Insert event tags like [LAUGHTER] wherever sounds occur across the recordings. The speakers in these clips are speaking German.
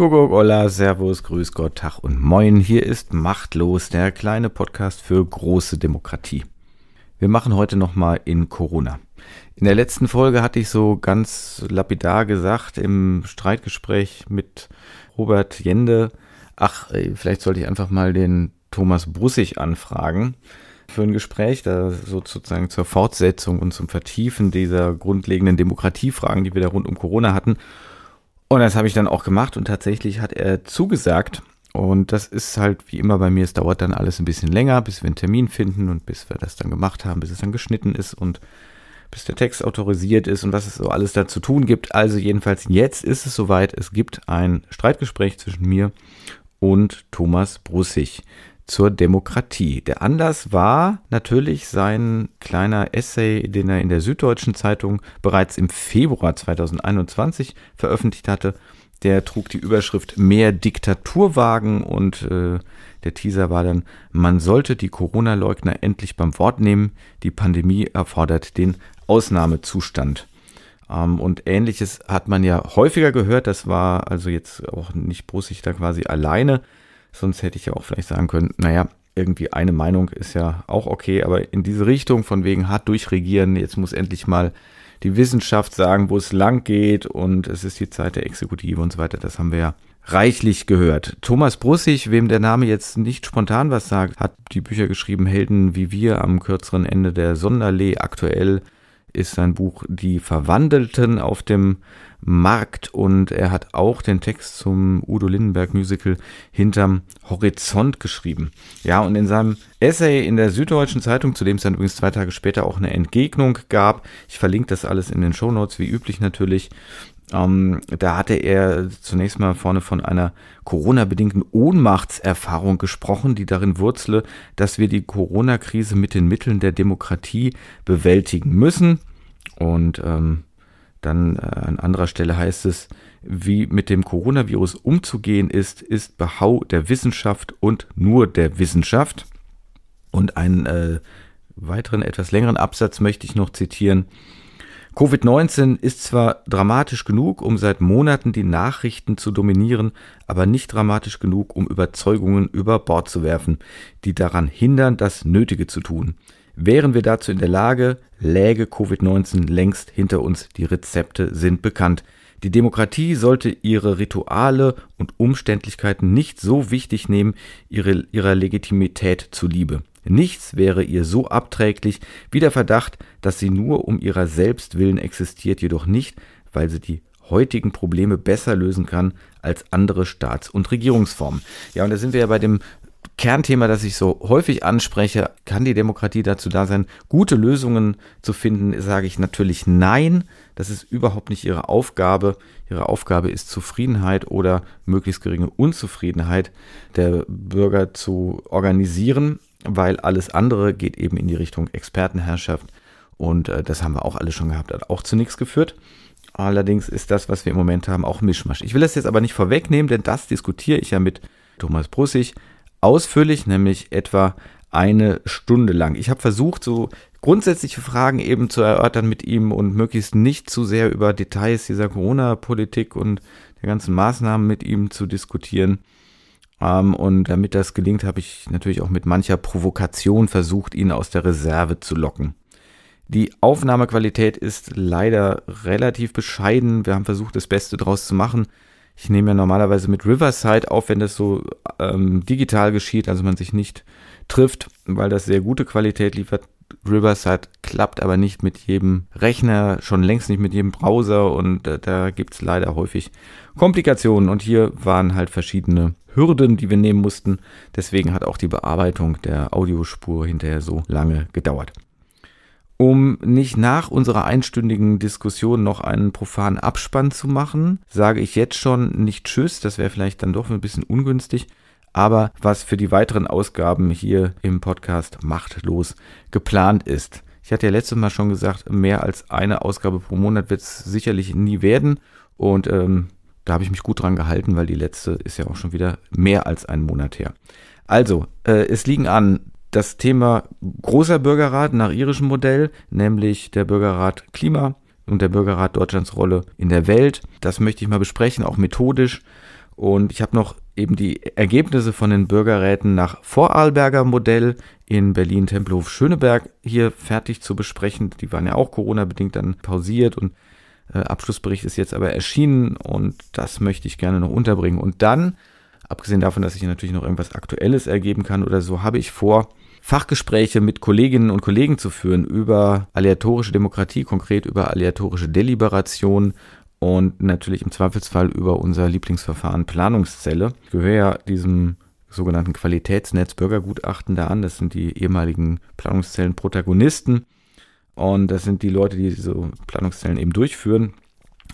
Kuckuck, Olla, Servus, Grüß Gott, Tag und Moin. Hier ist Machtlos, der kleine Podcast für große Demokratie. Wir machen heute nochmal in Corona. In der letzten Folge hatte ich so ganz lapidar gesagt im Streitgespräch mit Robert Jende, ach, vielleicht sollte ich einfach mal den Thomas Brussig anfragen für ein Gespräch, da sozusagen zur Fortsetzung und zum Vertiefen dieser grundlegenden Demokratiefragen, die wir da rund um Corona hatten. Und das habe ich dann auch gemacht und tatsächlich hat er zugesagt. Und das ist halt wie immer bei mir, es dauert dann alles ein bisschen länger, bis wir einen Termin finden und bis wir das dann gemacht haben, bis es dann geschnitten ist und bis der Text autorisiert ist und was es so alles da zu tun gibt. Also jedenfalls jetzt ist es soweit, es gibt ein Streitgespräch zwischen mir und Thomas Brussig zur Demokratie. Der Anlass war natürlich sein kleiner Essay, den er in der Süddeutschen Zeitung bereits im Februar 2021 veröffentlicht hatte. Der trug die Überschrift Mehr Diktaturwagen und äh, der Teaser war dann, man sollte die Corona-Leugner endlich beim Wort nehmen. Die Pandemie erfordert den Ausnahmezustand. Ähm, und ähnliches hat man ja häufiger gehört. Das war also jetzt auch nicht Brussig da quasi alleine. Sonst hätte ich ja auch vielleicht sagen können, naja, irgendwie eine Meinung ist ja auch okay, aber in diese Richtung von wegen hart durchregieren, jetzt muss endlich mal die Wissenschaft sagen, wo es lang geht und es ist die Zeit der Exekutive und so weiter, das haben wir ja reichlich gehört. Thomas Brussig, wem der Name jetzt nicht spontan was sagt, hat die Bücher geschrieben Helden wie wir am kürzeren Ende der Sonderlee aktuell ist sein Buch Die Verwandelten auf dem Markt und er hat auch den Text zum Udo Lindenberg Musical hinterm Horizont geschrieben. Ja, und in seinem Essay in der Süddeutschen Zeitung, zu dem es dann übrigens zwei Tage später auch eine Entgegnung gab, ich verlinke das alles in den Show Notes wie üblich natürlich, ähm, da hatte er zunächst mal vorne von einer Corona-bedingten Ohnmachtserfahrung gesprochen, die darin wurzle, dass wir die Corona-Krise mit den Mitteln der Demokratie bewältigen müssen. Und ähm, dann äh, an anderer Stelle heißt es, wie mit dem Coronavirus umzugehen ist, ist Behau der Wissenschaft und nur der Wissenschaft. Und einen äh, weiteren, etwas längeren Absatz möchte ich noch zitieren. Covid-19 ist zwar dramatisch genug, um seit Monaten die Nachrichten zu dominieren, aber nicht dramatisch genug, um Überzeugungen über Bord zu werfen, die daran hindern, das Nötige zu tun. Wären wir dazu in der Lage, läge Covid-19 längst hinter uns. Die Rezepte sind bekannt. Die Demokratie sollte ihre Rituale und Umständlichkeiten nicht so wichtig nehmen, ihre, ihrer Legitimität zuliebe. Nichts wäre ihr so abträglich wie der Verdacht, dass sie nur um ihrer selbst willen existiert, jedoch nicht, weil sie die heutigen Probleme besser lösen kann als andere Staats- und Regierungsformen. Ja, und da sind wir ja bei dem Kernthema, das ich so häufig anspreche, kann die Demokratie dazu da sein, gute Lösungen zu finden, sage ich natürlich nein. Das ist überhaupt nicht ihre Aufgabe. Ihre Aufgabe ist Zufriedenheit oder möglichst geringe Unzufriedenheit der Bürger zu organisieren, weil alles andere geht eben in die Richtung Expertenherrschaft. Und äh, das haben wir auch alle schon gehabt, hat auch zu nichts geführt. Allerdings ist das, was wir im Moment haben, auch Mischmasch. Ich will das jetzt aber nicht vorwegnehmen, denn das diskutiere ich ja mit Thomas Brussig ausführlich, nämlich etwa eine Stunde lang. Ich habe versucht, so grundsätzliche Fragen eben zu erörtern mit ihm und möglichst nicht zu sehr über Details dieser Corona-Politik und der ganzen Maßnahmen mit ihm zu diskutieren. Ähm, und damit das gelingt, habe ich natürlich auch mit mancher Provokation versucht, ihn aus der Reserve zu locken. Die Aufnahmequalität ist leider relativ bescheiden. Wir haben versucht, das Beste draus zu machen. Ich nehme ja normalerweise mit Riverside auf, wenn das so ähm, digital geschieht, also man sich nicht trifft, weil das sehr gute Qualität liefert. Riverside klappt aber nicht mit jedem Rechner, schon längst nicht mit jedem Browser und äh, da gibt es leider häufig Komplikationen und hier waren halt verschiedene Hürden, die wir nehmen mussten. Deswegen hat auch die Bearbeitung der Audiospur hinterher so lange gedauert. Um nicht nach unserer einstündigen Diskussion noch einen profanen Abspann zu machen, sage ich jetzt schon nicht Tschüss, das wäre vielleicht dann doch ein bisschen ungünstig, aber was für die weiteren Ausgaben hier im Podcast machtlos geplant ist. Ich hatte ja letztes Mal schon gesagt, mehr als eine Ausgabe pro Monat wird es sicherlich nie werden und ähm, da habe ich mich gut dran gehalten, weil die letzte ist ja auch schon wieder mehr als einen Monat her. Also, äh, es liegen an das Thema großer Bürgerrat nach irischem Modell, nämlich der Bürgerrat Klima und der Bürgerrat Deutschlands Rolle in der Welt. Das möchte ich mal besprechen, auch methodisch. Und ich habe noch eben die Ergebnisse von den Bürgerräten nach Vorarlberger Modell in Berlin-Tempelhof-Schöneberg hier fertig zu besprechen. Die waren ja auch Corona-bedingt dann pausiert und äh, Abschlussbericht ist jetzt aber erschienen und das möchte ich gerne noch unterbringen. Und dann, abgesehen davon, dass ich natürlich noch irgendwas Aktuelles ergeben kann oder so, habe ich vor, Fachgespräche mit Kolleginnen und Kollegen zu führen über aleatorische Demokratie, konkret über aleatorische Deliberation und natürlich im Zweifelsfall über unser Lieblingsverfahren Planungszelle. Ich gehöre ja diesem sogenannten Qualitätsnetz Bürgergutachten da an. Das sind die ehemaligen Planungszellen Protagonisten. Und das sind die Leute, die diese Planungszellen eben durchführen.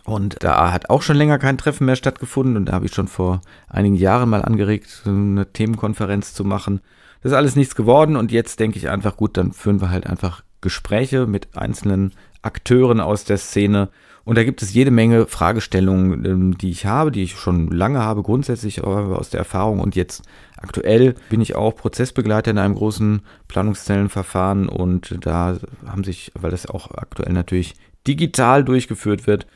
Und da hat auch schon länger kein Treffen mehr stattgefunden. Und da habe ich schon vor einigen Jahren mal angeregt, eine Themenkonferenz zu machen. Das ist alles nichts geworden. Und jetzt denke ich einfach, gut, dann führen wir halt einfach Gespräche mit einzelnen Akteuren aus der Szene und da gibt es jede Menge Fragestellungen, ähm, die ich habe, die ich schon lange habe, grundsätzlich aus der Erfahrung. Und jetzt aktuell bin ich auch Prozessbegleiter in einem großen Planungszellenverfahren. Und da haben sich, weil das auch aktuell natürlich digital durchgeführt wird,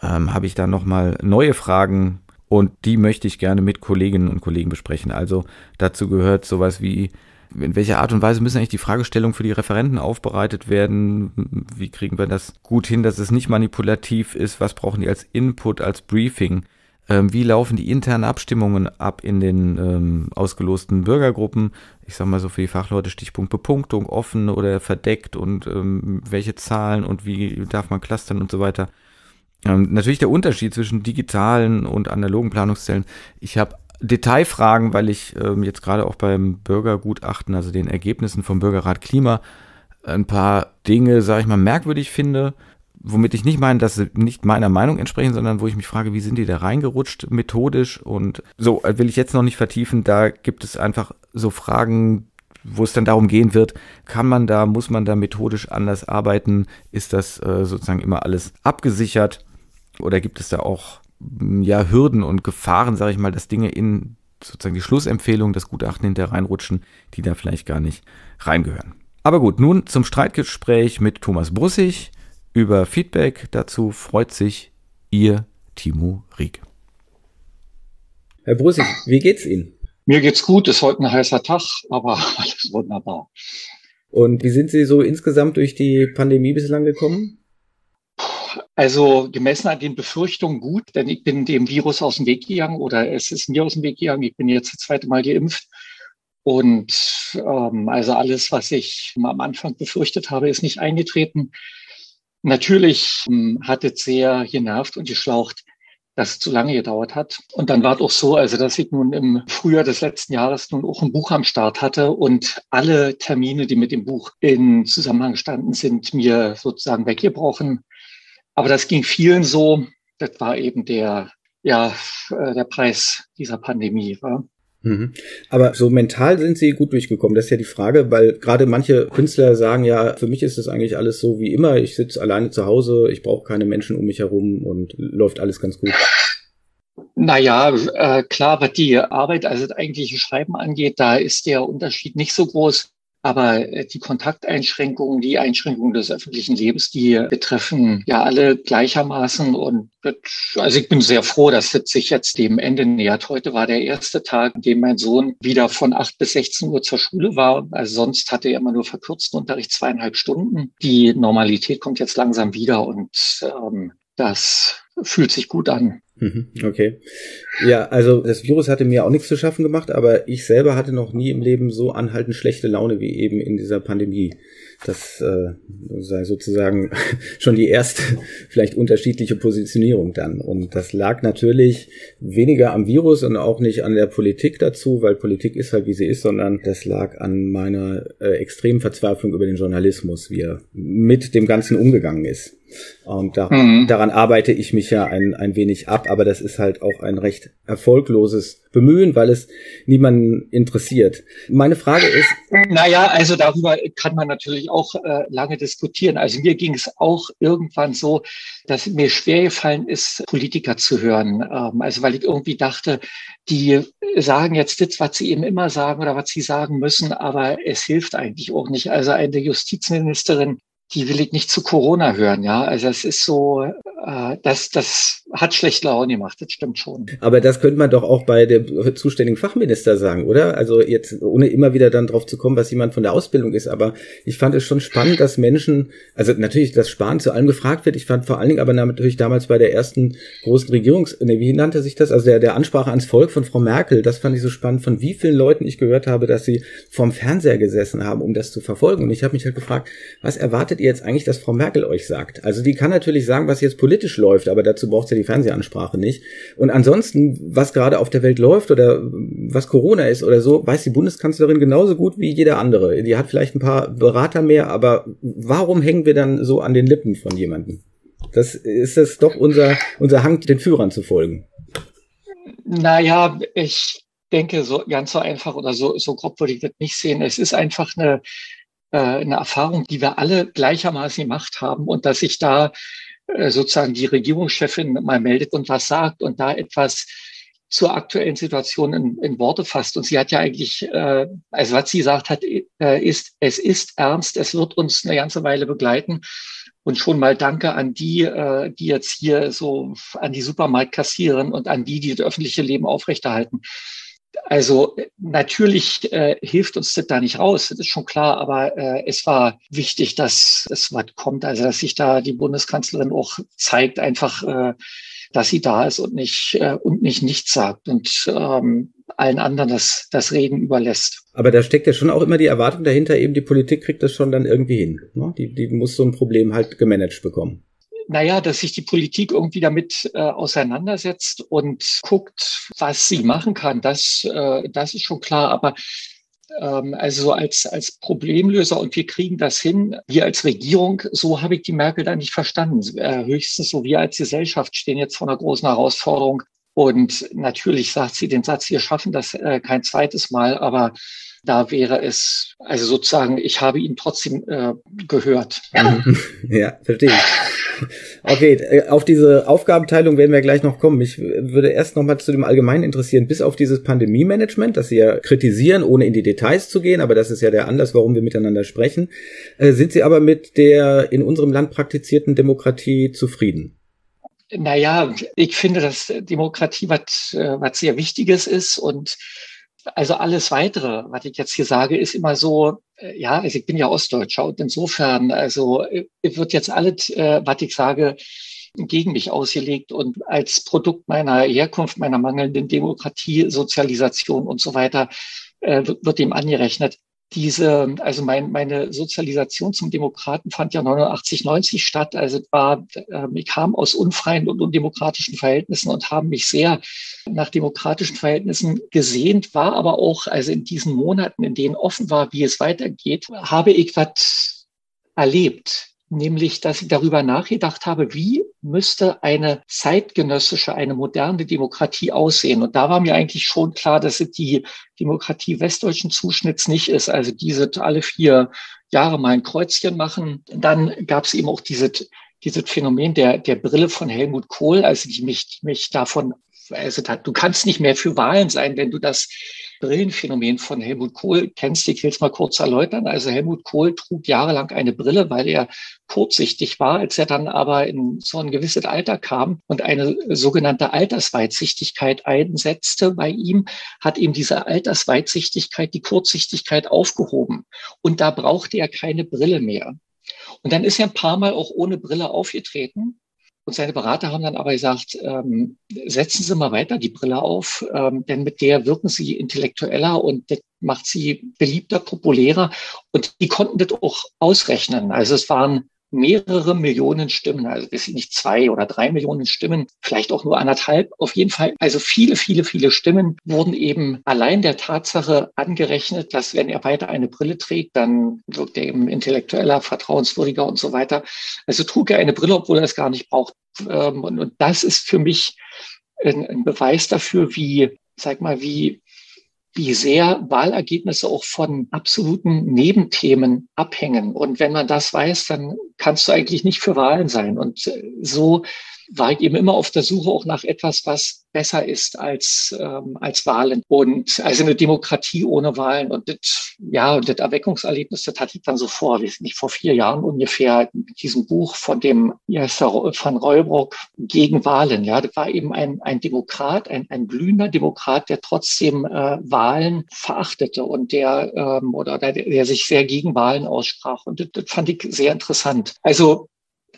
ähm, habe ich da nochmal neue Fragen und die möchte ich gerne mit Kolleginnen und Kollegen besprechen. Also dazu gehört sowas wie, in welcher Art und Weise müssen eigentlich die Fragestellungen für die Referenten aufbereitet werden? Wie kriegen wir das gut hin, dass es nicht manipulativ ist? Was brauchen die als Input, als Briefing? Ähm, wie laufen die internen Abstimmungen ab in den ähm, ausgelosten Bürgergruppen? Ich sag mal so für die Fachleute Stichpunkt Bepunktung, offen oder verdeckt und ähm, welche Zahlen und wie darf man clustern und so weiter. Ähm, natürlich der Unterschied zwischen digitalen und analogen Planungszellen. Ich habe Detailfragen, weil ich ähm, jetzt gerade auch beim Bürgergutachten, also den Ergebnissen vom Bürgerrat Klima, ein paar Dinge, sage ich mal, merkwürdig finde, womit ich nicht meine, dass sie nicht meiner Meinung entsprechen, sondern wo ich mich frage, wie sind die da reingerutscht methodisch und so äh, will ich jetzt noch nicht vertiefen. Da gibt es einfach so Fragen, wo es dann darum gehen wird, kann man da, muss man da methodisch anders arbeiten? Ist das äh, sozusagen immer alles abgesichert? Oder gibt es da auch ja, Hürden und Gefahren, sage ich mal, dass Dinge in sozusagen die Schlussempfehlung, das Gutachten hinterher reinrutschen, die da vielleicht gar nicht reingehören. Aber gut, nun zum Streitgespräch mit Thomas Brussig über Feedback. Dazu freut sich Ihr Timo Rieck. Herr Brussig, wie geht's Ihnen? Mir geht's gut, ist heute ein heißer Tag, aber [LAUGHS] alles wunderbar. Und wie sind Sie so insgesamt durch die Pandemie bislang gekommen? Also gemessen an den Befürchtungen gut, denn ich bin dem Virus aus dem Weg gegangen oder es ist mir aus dem Weg gegangen. Ich bin jetzt das zweite Mal geimpft. Und ähm, also alles, was ich am Anfang befürchtet habe, ist nicht eingetreten. Natürlich ähm, hat es sehr genervt und geschlaucht, dass es zu lange gedauert hat. Und dann war es auch so, also dass ich nun im Frühjahr des letzten Jahres nun auch ein Buch am Start hatte und alle Termine, die mit dem Buch in Zusammenhang standen, sind mir sozusagen weggebrochen. Aber das ging vielen so. Das war eben der, ja, äh, der Preis dieser Pandemie. War. Mhm. Aber so mental sind sie gut durchgekommen. Das ist ja die Frage, weil gerade manche Künstler sagen ja, für mich ist es eigentlich alles so wie immer. Ich sitze alleine zu Hause, ich brauche keine Menschen um mich herum und läuft alles ganz gut. Naja, äh, klar, was die Arbeit, also das eigentliche Schreiben angeht, da ist der Unterschied nicht so groß. Aber äh, die Kontakteinschränkungen, die Einschränkungen des öffentlichen Lebens, die betreffen ja alle gleichermaßen. Und also ich bin sehr froh, dass es sich jetzt dem Ende nähert. Heute war der erste Tag, an dem mein Sohn wieder von 8 bis 16 Uhr zur Schule war. Also sonst hatte er immer nur verkürzten Unterricht, zweieinhalb Stunden. Die Normalität kommt jetzt langsam wieder und ähm, das fühlt sich gut an. Mhm, okay. Ja, also das Virus hatte mir auch nichts zu schaffen gemacht, aber ich selber hatte noch nie im Leben so anhaltend schlechte Laune wie eben in dieser Pandemie. Das äh, sei sozusagen [LAUGHS] schon die erste [LAUGHS] vielleicht unterschiedliche Positionierung dann. Und das lag natürlich weniger am Virus und auch nicht an der Politik dazu, weil Politik ist halt wie sie ist, sondern das lag an meiner äh, extremen Verzweiflung über den Journalismus, wie er mit dem Ganzen umgegangen ist. Und da, mhm. daran arbeite ich mich ja ein, ein wenig ab, aber das ist halt auch ein recht erfolgloses Bemühen, weil es niemanden interessiert. Meine Frage ist. Naja, also darüber kann man natürlich auch äh, lange diskutieren. Also mir ging es auch irgendwann so, dass mir schwer gefallen ist, Politiker zu hören. Ähm, also weil ich irgendwie dachte, die sagen jetzt das, was sie eben immer sagen oder was sie sagen müssen, aber es hilft eigentlich auch nicht. Also eine Justizministerin die will ich nicht zu Corona hören, ja. Also es ist so, äh, das, das hat schlecht Laune gemacht, das stimmt schon. Aber das könnte man doch auch bei dem zuständigen Fachminister sagen, oder? Also jetzt, ohne immer wieder dann drauf zu kommen, was jemand von der Ausbildung ist, aber ich fand es schon spannend, dass Menschen, also natürlich das Sparen zu allem gefragt wird. Ich fand vor allen Dingen aber natürlich damals bei der ersten großen Regierungs, ne, wie nannte sich das? Also der, der Ansprache ans Volk von Frau Merkel, das fand ich so spannend, von wie vielen Leuten ich gehört habe, dass sie vorm Fernseher gesessen haben, um das zu verfolgen. Und ich habe mich halt gefragt, was erwartet ihr jetzt eigentlich, dass Frau Merkel euch sagt? Also die kann natürlich sagen, was jetzt politisch läuft, aber dazu braucht sie die Fernsehansprache nicht. Und ansonsten, was gerade auf der Welt läuft oder was Corona ist oder so, weiß die Bundeskanzlerin genauso gut wie jeder andere. Die hat vielleicht ein paar Berater mehr, aber warum hängen wir dann so an den Lippen von jemandem? Das ist es doch unser, unser Hang, den Führern zu folgen. Naja, ich denke, so ganz so einfach oder so, so grob würde ich das nicht sehen. Es ist einfach eine, äh, eine Erfahrung, die wir alle gleichermaßen gemacht haben und dass sich da äh, sozusagen die Regierungschefin mal meldet und was sagt und da etwas zur aktuellen Situation in, in Worte fasst. Und sie hat ja eigentlich, äh, also was sie sagt hat, ist, es ist ernst, es wird uns eine ganze Weile begleiten. Und schon mal Danke an die, die jetzt hier so an die Supermarktkassieren und an die, die das öffentliche Leben aufrechterhalten. Also natürlich äh, hilft uns das da nicht raus, das ist schon klar, aber äh, es war wichtig, dass es was kommt, also dass sich da die Bundeskanzlerin auch zeigt, einfach, äh, dass sie da ist und nicht äh, und nicht nichts sagt und ähm, allen anderen das, das Reden überlässt. Aber da steckt ja schon auch immer die Erwartung dahinter, eben die Politik kriegt das schon dann irgendwie hin. Ne? Die, die muss so ein Problem halt gemanagt bekommen naja, dass sich die Politik irgendwie damit äh, auseinandersetzt und guckt, was sie machen kann, das, äh, das ist schon klar. Aber ähm, also als, als Problemlöser und wir kriegen das hin, wir als Regierung, so habe ich die Merkel da nicht verstanden. Äh, höchstens so wir als Gesellschaft stehen jetzt vor einer großen Herausforderung. Und natürlich sagt sie den Satz, wir schaffen das äh, kein zweites Mal, aber da wäre es, also sozusagen, ich habe ihn trotzdem äh, gehört. [LAUGHS] Ja, verstehe ich. Okay, äh, auf diese Aufgabenteilung werden wir gleich noch kommen. Ich würde erst noch mal zu dem Allgemeinen interessieren, bis auf dieses Pandemie-Management, das Sie ja kritisieren, ohne in die Details zu gehen, aber das ist ja der Anlass, warum wir miteinander sprechen, äh, sind Sie aber mit der in unserem Land praktizierten Demokratie zufrieden? Naja, ich finde, dass Demokratie was, äh, was sehr Wichtiges ist und also alles weitere, was ich jetzt hier sage, ist immer so, äh, ja, also ich bin ja Ostdeutscher und insofern, also äh, wird jetzt alles, äh, was ich sage, gegen mich ausgelegt und als Produkt meiner Herkunft, meiner mangelnden Demokratie, Sozialisation und so weiter, wird dem angerechnet diese, also mein, meine Sozialisation zum Demokraten fand ja 89, 90 statt. Also war, äh, ich kam aus unfreien und undemokratischen Verhältnissen und haben mich sehr nach demokratischen Verhältnissen gesehnt, war aber auch, also in diesen Monaten, in denen offen war, wie es weitergeht, habe ich was erlebt nämlich dass ich darüber nachgedacht habe, wie müsste eine zeitgenössische, eine moderne Demokratie aussehen. Und da war mir eigentlich schon klar, dass es die Demokratie westdeutschen Zuschnitts nicht ist. Also diese alle vier Jahre mal ein Kreuzchen machen. Dann gab es eben auch diese dieses Phänomen der, der Brille von Helmut Kohl, also die mich, die mich davon, also du kannst nicht mehr für Wahlen sein, wenn du das Brillenphänomen von Helmut Kohl kennst. Ich will es mal kurz erläutern. Also Helmut Kohl trug jahrelang eine Brille, weil er kurzsichtig war. Als er dann aber in so ein gewisses Alter kam und eine sogenannte Altersweitsichtigkeit einsetzte bei ihm, hat ihm diese Altersweitsichtigkeit die Kurzsichtigkeit aufgehoben. Und da brauchte er keine Brille mehr. Und dann ist er ein paar Mal auch ohne Brille aufgetreten. Und seine Berater haben dann aber gesagt, ähm, setzen Sie mal weiter die Brille auf, ähm, denn mit der wirken Sie intellektueller und das macht Sie beliebter, populärer. Und die konnten das auch ausrechnen. Also es waren mehrere Millionen Stimmen, also weiß ich nicht, zwei oder drei Millionen Stimmen, vielleicht auch nur anderthalb, auf jeden Fall. Also viele, viele, viele Stimmen wurden eben allein der Tatsache angerechnet, dass wenn er weiter eine Brille trägt, dann wirkt er eben intellektueller, vertrauenswürdiger und so weiter. Also trug er eine Brille, obwohl er es gar nicht braucht. Ähm, und das ist für mich ein Beweis dafür, wie, sag mal, wie wie sehr Wahlergebnisse auch von absoluten Nebenthemen abhängen. Und wenn man das weiß, dann kannst du eigentlich nicht für Wahlen sein. Und äh, so war ich eben immer auf der Suche auch nach etwas, was besser ist als, ähm, als Wahlen. Und also eine Demokratie ohne Wahlen. Und das, ja, das Erweckungserlebnis, das hatte ich dann so vor, wie nicht vor vier Jahren ungefähr, mit diesem Buch von dem, der, von Reubrock gegen Wahlen. Ja, das war eben ein, ein Demokrat, ein, ein glühender Demokrat, der trotzdem äh, Wahlen verachtete und der, ähm, oder der, der sich sehr gegen Wahlen aussprach. Und das, das fand ich sehr interessant. Also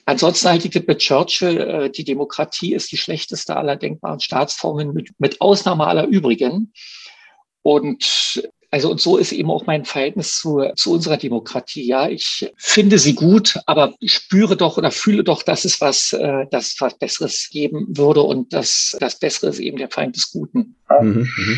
Ansonsten halte ich das mit Churchill, äh, die Demokratie ist die schlechteste aller denkbaren Staatsformen mit, mit Ausnahme aller übrigen. Und also und so ist eben auch mein Verhältnis zu, zu unserer Demokratie. Ja, ich finde sie gut, aber spüre doch oder fühle doch, dass es was, äh, dass was Besseres geben würde und dass das Bessere ist eben der Feind des Guten. Mhm, mh.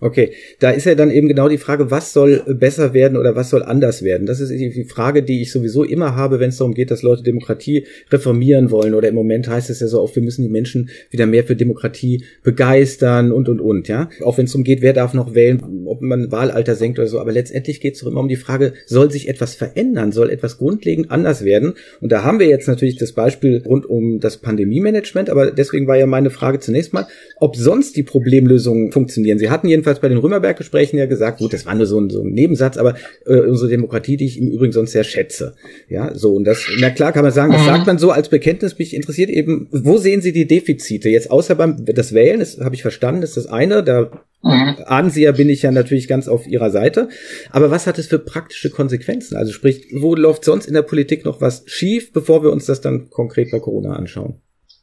Okay, da ist ja dann eben genau die Frage, was soll besser werden oder was soll anders werden? Das ist die Frage, die ich sowieso immer habe, wenn es darum geht, dass Leute Demokratie reformieren wollen. Oder im Moment heißt es ja so oft, wir müssen die Menschen wieder mehr für Demokratie begeistern und und und. Ja, auch wenn es darum geht, wer darf noch wählen, ob man Wahlalter senkt oder so. Aber letztendlich geht es doch immer um die Frage, soll sich etwas verändern, soll etwas grundlegend anders werden? Und da haben wir jetzt natürlich das Beispiel rund um das Pandemie-Management. Aber deswegen war ja meine Frage zunächst mal, ob sonst die Problemlösungen funktionieren. Sie hatten jedenfalls jedenfalls bei den Römerberg-Gesprächen ja gesagt, gut, das war nur so ein, so ein Nebensatz, aber äh, unsere Demokratie, die ich im Übrigen sonst sehr schätze. Ja, so, und das, na klar kann man sagen, das mhm. sagt man so als Bekenntnis, mich interessiert eben, wo sehen Sie die Defizite? Jetzt außer beim, das Wählen, das habe ich verstanden, ist das eine, da Mhm. ahnen Sie ja, bin ich ja natürlich ganz auf Ihrer Seite. Aber was hat es für praktische Konsequenzen? Also sprich, wo läuft sonst in der Politik noch was schief, bevor wir uns das dann konkret bei Corona anschauen?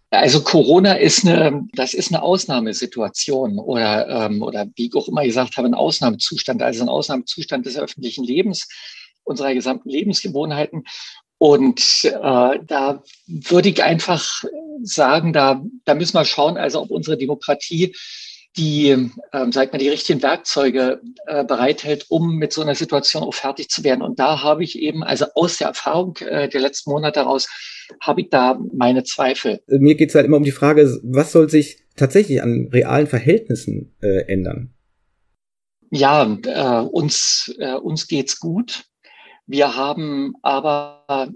Also Corona ist eine, das ist eine Ausnahmesituation oder, ähm, oder wie ich auch immer gesagt habe, ein Ausnahmezustand, also ein Ausnahmezustand des öffentlichen Lebens, unserer gesamten Lebensgewohnheiten. Und äh, da würde ich einfach sagen, da, da müssen wir schauen, also ob unsere Demokratie die, ähm, sagt man, die richtigen Werkzeuge äh, bereithält, um mit so einer Situation auch fertig zu werden. Und da habe ich eben, also aus der Erfahrung äh, der letzten Monate heraus, habe ich da meine Zweifel. Mir geht es halt immer um die Frage, was soll sich tatsächlich an realen Verhältnissen äh, ändern? Ja, äh, uns, äh, uns geht's gut. Wir haben aber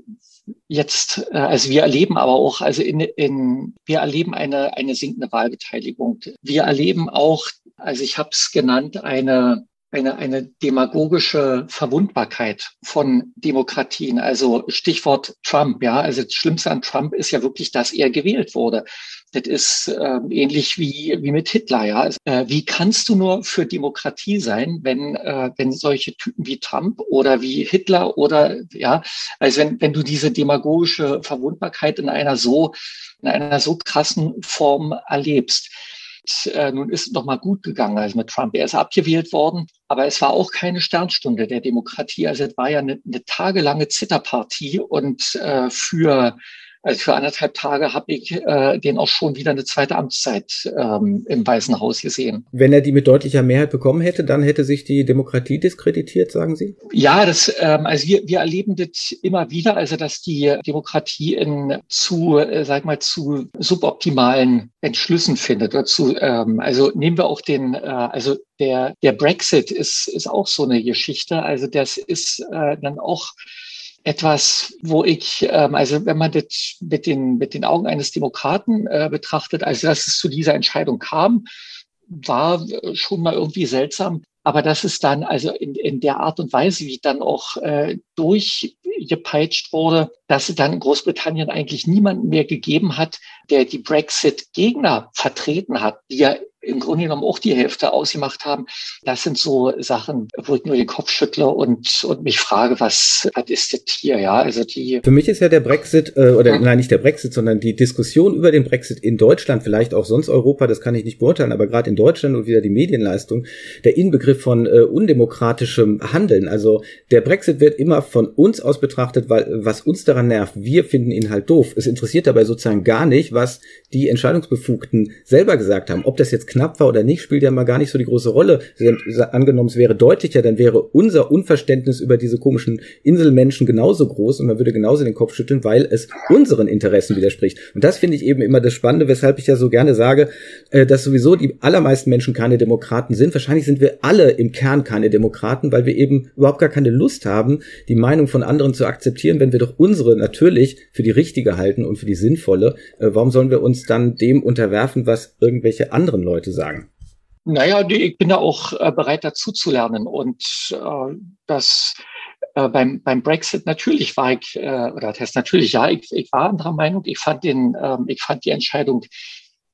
jetzt, äh, also wir erleben aber auch, also in, in wir erleben eine, eine sinkende Wahlbeteiligung. Wir erleben auch, also ich habe es genannt, eine eine, eine demagogische Verwundbarkeit von Demokratien. Also Stichwort Trump, ja. Also das Schlimmste an Trump ist ja wirklich, dass er gewählt wurde. Das ist äh, ähnlich wie, wie mit Hitler, ja. Also, äh, wie kannst du nur für Demokratie sein, wenn, äh, wenn solche Typen wie Trump oder wie Hitler oder, ja, also wenn, wenn du diese demagogische Verwundbarkeit in einer so, in einer so krassen Form erlebst. Äh, nun ist es noch mal gut gegangen, also mit Trump. Er ist abgewählt worden, aber es war auch keine Sternstunde der Demokratie. Also es war ja eine, eine tagelange Zitterpartie und äh, für also für anderthalb Tage habe ich äh, den auch schon wieder eine zweite Amtszeit ähm, im Weißen Haus gesehen. Wenn er die mit deutlicher Mehrheit bekommen hätte, dann hätte sich die Demokratie diskreditiert, sagen Sie? Ja, das, ähm, also wir, wir erleben das immer wieder, also dass die Demokratie in zu, äh, sag mal, zu suboptimalen Entschlüssen findet. Oder zu, ähm, also nehmen wir auch den, äh, also der, der Brexit ist, ist auch so eine Geschichte. Also das ist äh, dann auch etwas, wo ich, ähm, also wenn man das mit den, mit den Augen eines Demokraten äh, betrachtet, also dass es zu dieser Entscheidung kam, war schon mal irgendwie seltsam. Aber dass es dann also in, in der Art und Weise, wie dann auch äh, durchgepeitscht wurde, dass es dann in Großbritannien eigentlich niemanden mehr gegeben hat, der die Brexit-Gegner vertreten hat, die ja im Grunde genommen auch die Hälfte ausgemacht haben. Das sind so Sachen, wo ich nur den Kopf schüttle und, und mich frage, was, was ist das hier? Ja, also die. Für mich ist ja der Brexit, äh, oder hm. nein, nicht der Brexit, sondern die Diskussion über den Brexit in Deutschland, vielleicht auch sonst Europa, das kann ich nicht beurteilen, aber gerade in Deutschland und wieder die Medienleistung, der Inbegriff von äh, undemokratischem Handeln. Also der Brexit wird immer von uns aus betrachtet, weil was uns daran nervt, wir finden ihn halt doof. Es interessiert dabei sozusagen gar nicht, was die Entscheidungsbefugten selber gesagt haben. Ob das jetzt knapp war oder nicht, spielt ja mal gar nicht so die große Rolle. Angenommen, es wäre deutlicher, dann wäre unser Unverständnis über diese komischen Inselmenschen genauso groß und man würde genauso den Kopf schütteln, weil es unseren Interessen widerspricht. Und das finde ich eben immer das Spannende, weshalb ich ja so gerne sage, äh, dass sowieso die allermeisten Menschen keine Demokraten sind. Wahrscheinlich sind wir alle im Kern keine Demokraten, weil wir eben überhaupt gar keine Lust haben, die Meinung von anderen zu akzeptieren, wenn wir doch unsere natürlich für die richtige halten und für die sinnvolle. Äh, warum sollen wir uns dann dem unterwerfen, was irgendwelche anderen Leute sagen? Naja, ich bin da auch äh, bereit dazu zu lernen und äh, das äh, beim, beim Brexit natürlich war ich, äh, oder das heißt natürlich, ja, ich, ich war anderer Meinung. Ich fand den, äh, ich fand die Entscheidung,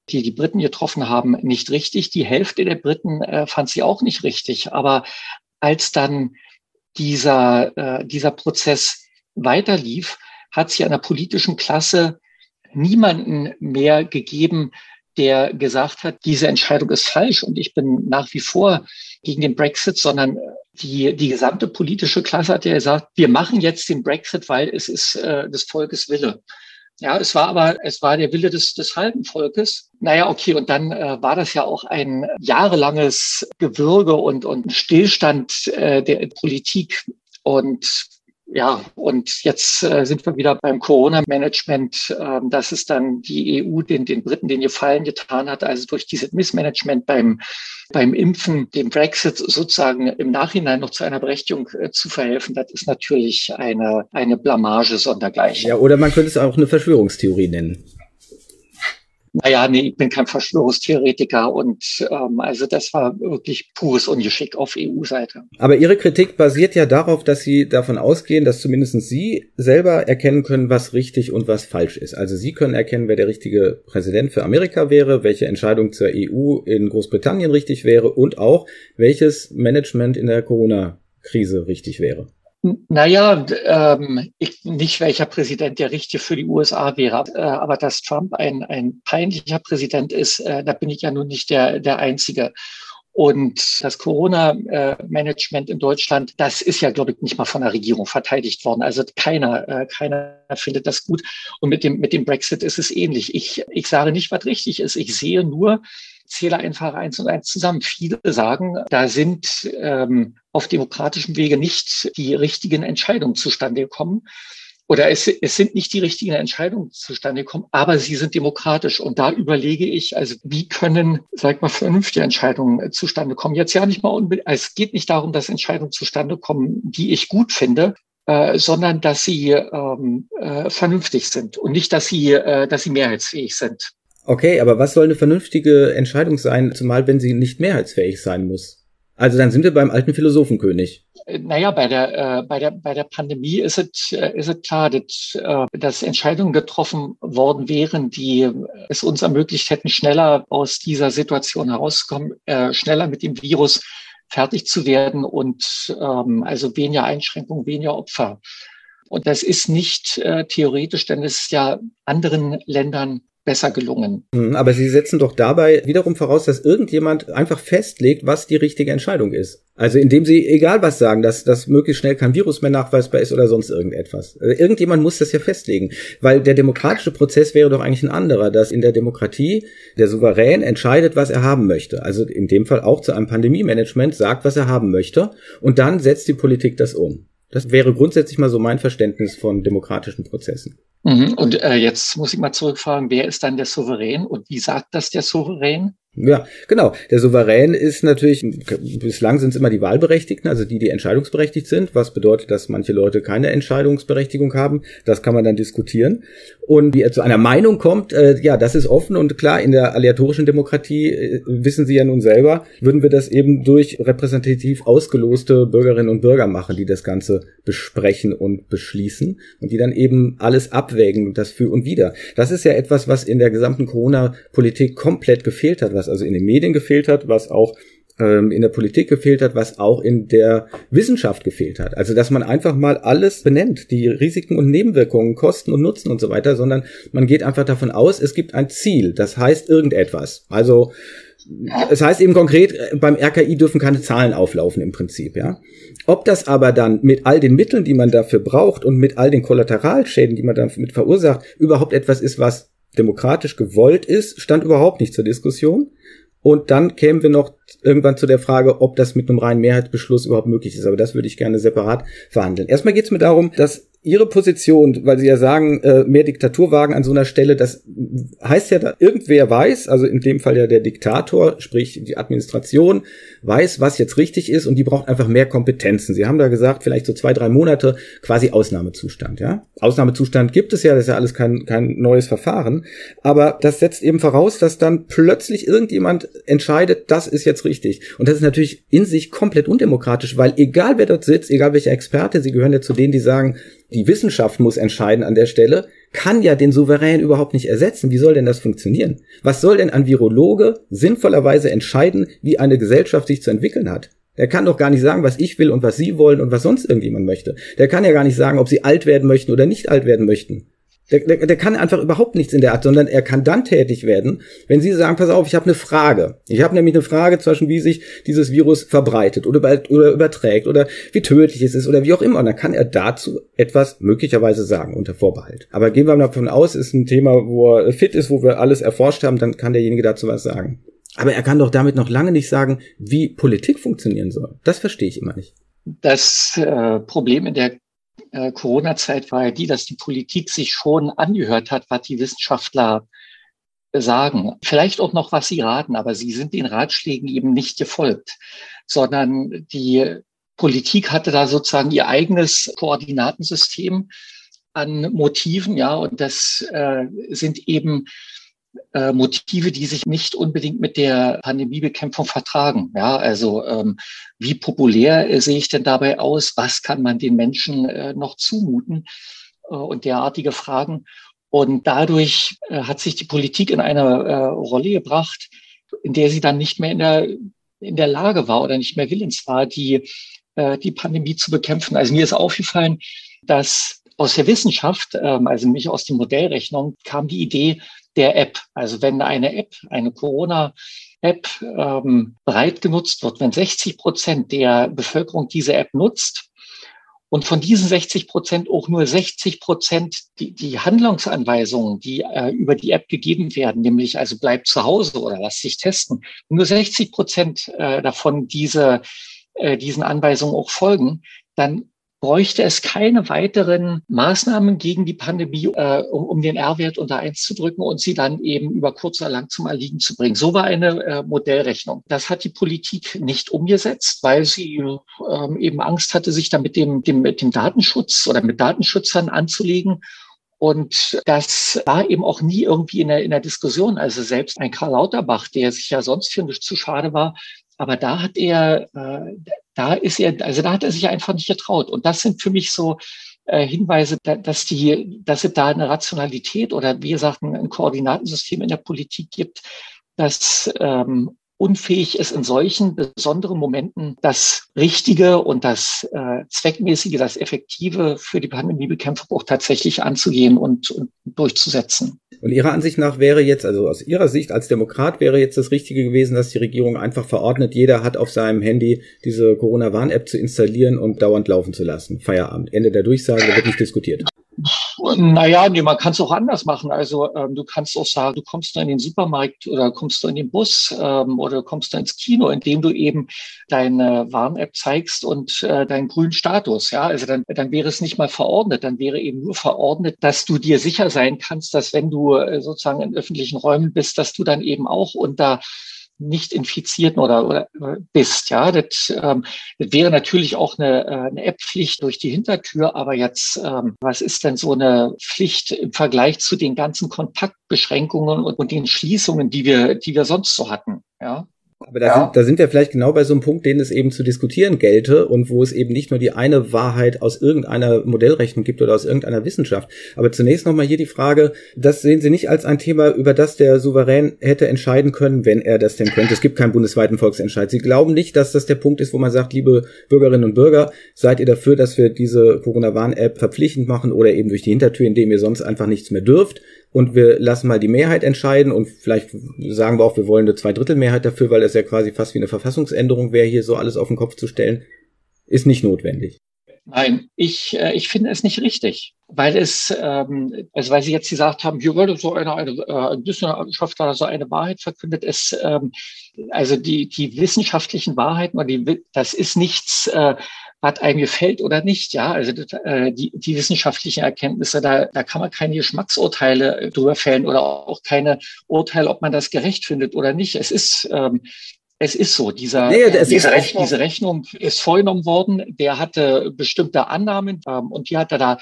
die die Briten getroffen haben, nicht richtig. Die Hälfte der Briten äh, fand sie auch nicht richtig. Aber als dann dieser, äh, dieser Prozess weiterlief, hat in der politischen Klasse niemanden mehr gegeben, der gesagt hat, diese Entscheidung ist falsch und ich bin nach wie vor gegen den Brexit, sondern die, die gesamte politische Klasse hat ja gesagt, wir machen jetzt den Brexit, weil es ist äh, des Volkes Wille. Ja, es war aber, es war der Wille des, des halben Volkes. Naja, okay, und dann äh, war das ja auch ein jahrelanges Gewürge und, und Stillstand äh, der Politik. Und ja, und jetzt äh, sind wir wieder beim Corona-Management, äh, dass es dann die EU den, den Briten den Gefallen getan hat, also durch dieses Missmanagement beim, beim Impfen, dem Brexit sozusagen im Nachhinein noch zu einer Berechtigung äh, zu verhelfen, das ist natürlich eine, eine Blamage sondergleichen. Ja, oder man könnte es auch eine Verschwörungstheorie nennen naja, nee, ich bin kein Verschwörungstheoretiker und ähm, also das war wirklich pures Ungeschick auf EU-Seite. Aber Ihre Kritik basiert ja darauf, dass Sie davon ausgehen, dass zumindest Sie selber erkennen können, was richtig und was falsch ist. Also Sie können erkennen, wer der richtige Präsident für Amerika wäre, welche Entscheidung zur EU in Großbritannien richtig wäre und auch welches Management in der Corona-Krise richtig wäre. Naja, ähm, ich, nicht welcher Präsident der richtige für die USA wäre, äh, aber dass Trump ein, ein peinlicher Präsident ist, äh, da bin ich ja nun nicht der, der Einzige. Und das Corona-Management in Deutschland, das ist ja, glaube ich, nicht mal von der Regierung verteidigt worden. Also keiner, äh, keiner findet das gut. Und mit dem, mit dem Brexit ist es ähnlich. Ich, ich sage nicht, was richtig ist. Ich sehe nur, zähle einfach eins und eins zusammen. Viele sagen, da sind ähm, auf demokratischem Wege nicht die richtigen Entscheidungen zustande gekommen. Oder es, es sind nicht die richtigen Entscheidungen zustande gekommen, aber sie sind demokratisch. Und da überlege ich, also wie können, sag mal, vernünftige Entscheidungen äh, zustande kommen? Jetzt ja nicht mal unbedingt, es geht nicht darum, dass Entscheidungen zustande kommen, die ich gut finde, äh, sondern dass sie ähm, äh, vernünftig sind und nicht, dass sie, äh, dass sie mehrheitsfähig sind. Okay, aber was soll eine vernünftige Entscheidung sein, zumal wenn sie nicht mehrheitsfähig sein muss? Also dann sind wir beim alten Philosophenkönig. Naja, bei der, äh, bei der, bei der Pandemie ist es, äh, ist es klar, dass, äh, dass Entscheidungen getroffen worden wären, die es uns ermöglicht hätten, schneller aus dieser Situation herauszukommen, äh, schneller mit dem Virus fertig zu werden und ähm, also weniger Einschränkungen, weniger Opfer. Und das ist nicht äh, theoretisch, denn es ist ja anderen Ländern besser gelungen. Mhm, aber Sie setzen doch dabei wiederum voraus, dass irgendjemand einfach festlegt, was die richtige Entscheidung ist. Also indem Sie egal was sagen, dass, dass möglichst schnell kein Virus mehr nachweisbar ist oder sonst irgendetwas. Also irgendjemand muss das ja festlegen, weil der demokratische Prozess wäre doch eigentlich ein anderer, dass in der Demokratie der Souverän entscheidet, was er haben möchte. Also in dem Fall auch zu einem Pandemie-Management sagt, was er haben möchte und dann setzt die Politik das um. Das wäre grundsätzlich mal so mein Verständnis von demokratischen Prozessen. Mhm. Und äh, jetzt muss ich mal zurückfragen, wer ist dann der Souverän und wie sagt das der Souverän? Ja, genau. Der Souverän ist natürlich, bislang sind es immer die Wahlberechtigten, also die, die entscheidungsberechtigt sind, was bedeutet, dass manche Leute keine Entscheidungsberechtigung haben. Das kann man dann diskutieren. Und wie er zu einer Meinung kommt, äh, ja, das ist offen und klar, in der aleatorischen Demokratie, äh, wissen Sie ja nun selber, würden wir das eben durch repräsentativ ausgeloste Bürgerinnen und Bürger machen, die das Ganze besprechen und beschließen und die dann eben alles abwägen, das für und wider. Das ist ja etwas, was in der gesamten Corona-Politik komplett gefehlt hat, was was also in den Medien gefehlt hat, was auch ähm, in der Politik gefehlt hat, was auch in der Wissenschaft gefehlt hat. Also dass man einfach mal alles benennt, die Risiken und Nebenwirkungen, Kosten und Nutzen und so weiter, sondern man geht einfach davon aus, es gibt ein Ziel, das heißt irgendetwas. Also es heißt eben konkret, beim RKI dürfen keine Zahlen auflaufen im Prinzip, ja. Ob das aber dann mit all den Mitteln, die man dafür braucht und mit all den Kollateralschäden, die man damit verursacht, überhaupt etwas ist, was demokratisch gewollt ist, stand überhaupt nicht zur Diskussion. Und dann kämen wir noch irgendwann zu der Frage, ob das mit einem reinen Mehrheitsbeschluss überhaupt möglich ist. Aber das würde ich gerne separat verhandeln. Erstmal geht es mir darum, dass Ihre Position, weil Sie ja sagen, äh, mehr Diktatur wagen an so einer Stelle, das heißt ja, da irgendwer weiß, also in dem Fall ja der Diktator, sprich die Administration, weiß, was jetzt richtig ist und die braucht einfach mehr Kompetenzen. Sie haben da gesagt, vielleicht so zwei, drei Monate quasi Ausnahmezustand, ja. Ausnahmezustand gibt es ja, das ist ja alles kein, kein neues Verfahren. Aber das setzt eben voraus, dass dann plötzlich irgendjemand entscheidet, das ist jetzt richtig. Und das ist natürlich in sich komplett undemokratisch, weil egal wer dort sitzt, egal welcher Experte, sie gehören ja zu denen, die sagen, die Wissenschaft muss entscheiden an der Stelle, kann ja den Souverän überhaupt nicht ersetzen. Wie soll denn das funktionieren? Was soll denn ein Virologe sinnvollerweise entscheiden, wie eine Gesellschaft sich zu entwickeln hat? Der kann doch gar nicht sagen, was ich will und was Sie wollen und was sonst irgendjemand möchte. Der kann ja gar nicht sagen, ob Sie alt werden möchten oder nicht alt werden möchten. Der, der, der kann einfach überhaupt nichts in der Art, sondern er kann dann tätig werden, wenn Sie sagen, pass auf, ich habe eine Frage. Ich habe nämlich eine Frage zwischen, wie sich dieses Virus verbreitet oder, über, oder überträgt oder wie tödlich es ist oder wie auch immer. Und dann kann er dazu etwas möglicherweise sagen, unter Vorbehalt. Aber gehen wir mal davon aus, ist ein Thema, wo er fit ist, wo wir alles erforscht haben, dann kann derjenige dazu was sagen. Aber er kann doch damit noch lange nicht sagen, wie Politik funktionieren soll. Das verstehe ich immer nicht. Das äh, Problem in der äh, Corona-Zeit war ja die, dass die Politik sich schon angehört hat, was die Wissenschaftler sagen. Vielleicht auch noch, was sie raten, aber sie sind den Ratschlägen eben nicht gefolgt, sondern die Politik hatte da sozusagen ihr eigenes Koordinatensystem an Motiven, ja, und das äh, sind eben äh, Motive, die sich nicht unbedingt mit der Pandemiebekämpfung vertragen. Ja, also ähm, wie populär äh, sehe ich denn dabei aus? Was kann man den Menschen äh, noch zumuten? Äh, und derartige Fragen. Und dadurch äh, hat sich die Politik in eine Rolle gebracht, in der sie dann nicht mehr in der, in der Lage war oder nicht mehr willens war, die, die Pandemie zu bekämpfen. Also mir ist aufgefallen, dass aus der Wissenschaft, ähm, also mich aus den Modellrechnungen, kam die Idee, der App. Also wenn eine App, eine Corona-App ähm, breit genutzt wird, wenn 60 Prozent der Bevölkerung diese App nutzt und von diesen 60 Prozent auch nur 60 Prozent die, die Handlungsanweisungen, die äh, über die App gegeben werden, nämlich also bleib zu Hause oder lass dich testen, nur 60 Prozent äh, davon diese, äh, diesen Anweisungen auch folgen, dann bräuchte es keine weiteren Maßnahmen gegen die Pandemie, äh, um, um den R-Wert unter eins zu drücken und sie dann eben über kurz oder lang zum Erliegen zu bringen. So war eine äh, Modellrechnung. Das hat die Politik nicht umgesetzt, weil sie ähm, eben Angst hatte, sich da mit dem, dem, mit dem Datenschutz oder mit Datenschützern anzulegen. Und das war eben auch nie irgendwie in der, in der Diskussion. Also selbst ein Karl Lauterbach, der sich ja sonst für nicht zu schade war, aber da hat er, äh, da ist er, also da hat er sich einfach nicht getraut. Und das sind für mich so äh, Hinweise, dass die, dass es da eine Rationalität oder wie gesagt ein Koordinatensystem in der Politik gibt, das ähm, unfähig ist, in solchen besonderen Momenten das Richtige und das äh, Zweckmäßige, das Effektive für die Pandemiebekämpfung auch tatsächlich anzugehen und, und durchzusetzen. Und Ihrer Ansicht nach wäre jetzt, also aus Ihrer Sicht als Demokrat wäre jetzt das Richtige gewesen, dass die Regierung einfach verordnet, jeder hat auf seinem Handy diese Corona-Warn-App zu installieren und dauernd laufen zu lassen. Feierabend. Ende der Durchsage wird nicht diskutiert. Naja, nee, man kann es auch anders machen. Also ähm, du kannst auch sagen, du kommst da in den Supermarkt oder kommst du in den Bus ähm, oder kommst du ins Kino, indem du eben deine Warn-App zeigst und äh, deinen grünen Status. Ja, also dann, dann wäre es nicht mal verordnet, dann wäre eben nur verordnet, dass du dir sicher sein kannst, dass wenn du äh, sozusagen in öffentlichen Räumen bist, dass du dann eben auch unter nicht infizierten oder, oder bist. Ja, das, ähm, das wäre natürlich auch eine, äh, eine App-Pflicht durch die Hintertür, aber jetzt, ähm, was ist denn so eine Pflicht im Vergleich zu den ganzen Kontaktbeschränkungen und, und den Schließungen, die wir, die wir sonst so hatten? Ja. Aber da, ja. sind, da sind wir vielleicht genau bei so einem Punkt, den es eben zu diskutieren gelte und wo es eben nicht nur die eine Wahrheit aus irgendeiner Modellrechnung gibt oder aus irgendeiner Wissenschaft. Aber zunächst nochmal hier die Frage, das sehen Sie nicht als ein Thema, über das der Souverän hätte entscheiden können, wenn er das denn könnte. Es gibt keinen bundesweiten Volksentscheid. Sie glauben nicht, dass das der Punkt ist, wo man sagt, liebe Bürgerinnen und Bürger, seid ihr dafür, dass wir diese Corona-Warn-App verpflichtend machen oder eben durch die Hintertür, indem ihr sonst einfach nichts mehr dürft? Und wir lassen mal die Mehrheit entscheiden und vielleicht sagen wir auch, wir wollen eine Zweidrittelmehrheit dafür, weil das ja quasi fast wie eine Verfassungsänderung wäre, hier so alles auf den Kopf zu stellen, ist nicht notwendig. Nein, ich, äh, ich finde es nicht richtig, weil es, ähm, also weil Sie jetzt gesagt haben, hier würde so eine, eine äh, Wissenschaftler so eine Wahrheit verkündet, es, ähm, also die, die wissenschaftlichen Wahrheiten, das ist nichts, äh, was einem gefällt oder nicht, ja, also äh, die, die wissenschaftlichen Erkenntnisse, da, da kann man keine Geschmacksurteile drüber fällen oder auch keine Urteile, ob man das gerecht findet oder nicht. Es ist ähm, es ist so, dieser, nee, diese, Rechnung, diese, Rechnung, ist vorgenommen worden. Der hatte bestimmte Annahmen ähm, und die hat er da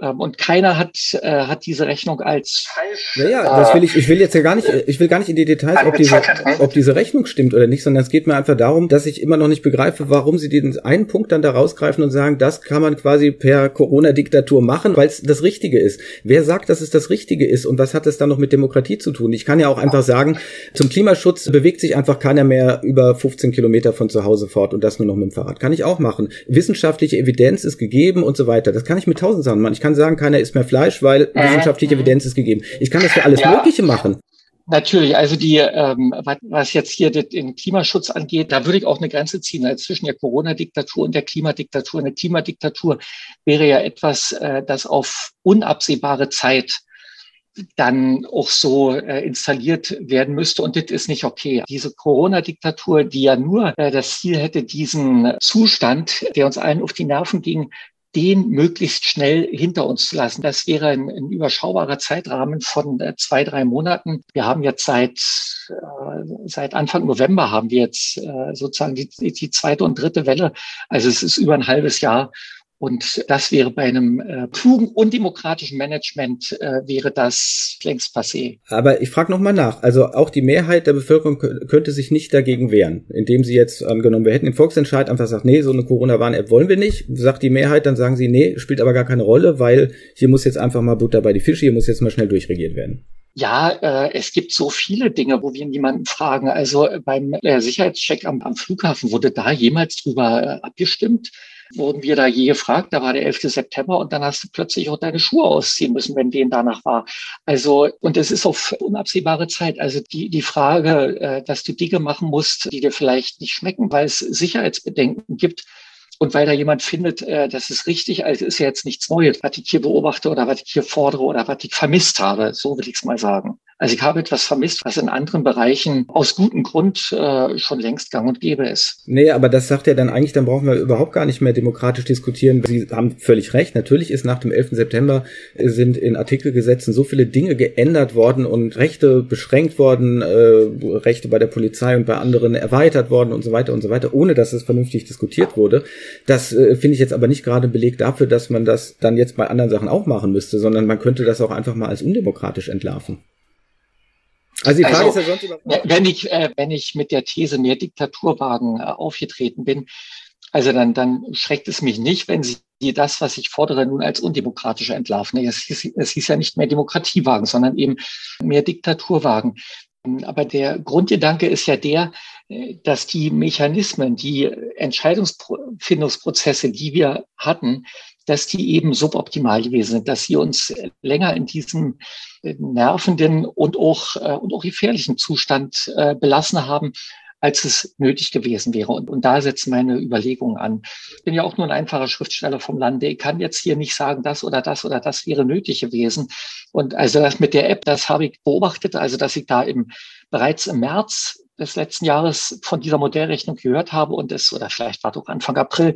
und keiner hat, äh, hat diese Rechnung als falsch. Naja, äh, das will ich, ich will jetzt ja gar nicht, ich will gar nicht in die Details, ob diese, ob diese Rechnung stimmt oder nicht, sondern es geht mir einfach darum, dass ich immer noch nicht begreife, warum sie den einen Punkt dann da rausgreifen und sagen, das kann man quasi per Corona-Diktatur machen, weil es das Richtige ist. Wer sagt, dass es das Richtige ist und was hat es dann noch mit Demokratie zu tun? Ich kann ja auch einfach sagen, zum Klimaschutz bewegt sich einfach keiner mehr über 15 Kilometer von zu Hause fort und das nur noch mit dem Fahrrad. Kann ich auch machen. Wissenschaftliche Evidenz ist gegeben und so weiter. Das kann ich mit tausend Sachen machen. Ich kann sagen, keiner isst mehr Fleisch, weil äh, wissenschaftliche mhm. Evidenz ist gegeben. Ich kann das für alles ja. Mögliche machen. Natürlich, also die, ähm, was jetzt hier den Klimaschutz angeht, da würde ich auch eine Grenze ziehen also zwischen der Corona-Diktatur und der Klimadiktatur. Eine Klimadiktatur wäre ja etwas, äh, das auf unabsehbare Zeit dann auch so äh, installiert werden müsste. Und das ist nicht okay. Diese Corona-Diktatur, die ja nur äh, das Ziel hätte, diesen Zustand, der uns allen auf die Nerven ging, den möglichst schnell hinter uns zu lassen. Das wäre ein, ein überschaubarer Zeitrahmen von äh, zwei, drei Monaten. Wir haben jetzt seit, äh, seit Anfang November haben wir jetzt äh, sozusagen die, die zweite und dritte Welle. Also es ist über ein halbes Jahr. Und das wäre bei einem äh, klugen und demokratischen Management äh, wäre das längst passé. Aber ich frage nochmal nach. Also auch die Mehrheit der Bevölkerung könnte sich nicht dagegen wehren, indem sie jetzt angenommen, wir hätten den Volksentscheid einfach sagt, nee, so eine Corona-Warn-App wollen wir nicht. Sagt die Mehrheit, dann sagen sie, nee, spielt aber gar keine Rolle, weil hier muss jetzt einfach mal Butter bei die Fische, hier muss jetzt mal schnell durchregiert werden. Ja, äh, es gibt so viele Dinge, wo wir niemanden fragen. Also beim äh, Sicherheitscheck am, am Flughafen wurde da jemals drüber äh, abgestimmt? Wurden wir da je gefragt. Da war der 11. September und dann hast du plötzlich auch deine Schuhe ausziehen müssen, wenn denen danach war. Also, und es ist auf unabsehbare Zeit. Also die, die Frage, äh, dass du Dinge machen musst, die dir vielleicht nicht schmecken, weil es Sicherheitsbedenken gibt, und weil da jemand findet, äh, das ist richtig, also ist ja jetzt nichts Neues, was ich hier beobachte oder was ich hier fordere oder was ich vermisst habe, so will ich es mal sagen. Also ich habe etwas vermisst, was in anderen Bereichen aus gutem Grund äh, schon längst gang und gäbe ist. Nee, aber das sagt ja dann eigentlich, dann brauchen wir überhaupt gar nicht mehr demokratisch diskutieren. Sie haben völlig recht. Natürlich ist nach dem 11. September sind in Artikelgesetzen so viele Dinge geändert worden und Rechte beschränkt worden, äh, Rechte bei der Polizei und bei anderen erweitert worden und so weiter und so weiter, ohne dass es vernünftig diskutiert wurde. Das äh, finde ich jetzt aber nicht gerade Beleg dafür, dass man das dann jetzt bei anderen Sachen auch machen müsste, sondern man könnte das auch einfach mal als undemokratisch entlarven. Also die Frage also, ist ja. Wenn ich, äh, wenn ich mit der These mehr Diktaturwagen äh, aufgetreten bin, also dann, dann schreckt es mich nicht, wenn Sie das, was ich fordere, nun als undemokratische entlarven. Es hieß, es hieß ja nicht mehr Demokratiewagen, sondern eben mehr Diktaturwagen. Aber der Grundgedanke ist ja der, dass die Mechanismen, die Entscheidungsfindungsprozesse, die wir hatten, dass die eben suboptimal gewesen sind, dass sie uns länger in diesem äh, nervenden und auch, äh, und auch gefährlichen Zustand äh, belassen haben, als es nötig gewesen wäre. Und, und da setzen meine Überlegungen an. Ich bin ja auch nur ein einfacher Schriftsteller vom Lande. Ich kann jetzt hier nicht sagen, das oder das oder das wäre nötig gewesen. Und also das mit der App, das habe ich beobachtet, also dass ich da im, bereits im März des letzten Jahres von dieser Modellrechnung gehört habe und es, oder vielleicht war es auch Anfang April,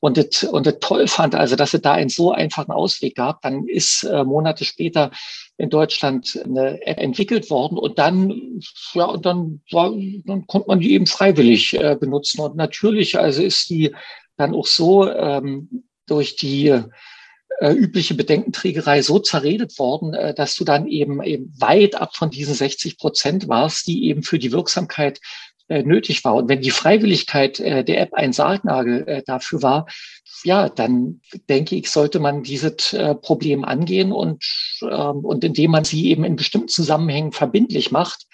und das, und das toll fand, also dass es da einen so einfachen Ausweg gab, dann ist äh, Monate später in Deutschland eine App entwickelt worden und dann, ja, und dann, war, dann konnte man die eben freiwillig äh, benutzen. Und natürlich, also ist die dann auch so ähm, durch die äh, übliche Bedenkenträgerei so zerredet worden, äh, dass du dann eben, eben weit ab von diesen 60 Prozent warst, die eben für die Wirksamkeit äh, nötig war. Und wenn die Freiwilligkeit äh, der App ein Sargnagel äh, dafür war, ja, dann denke ich, sollte man dieses äh, Problem angehen und, ähm, und indem man sie eben in bestimmten Zusammenhängen verbindlich macht,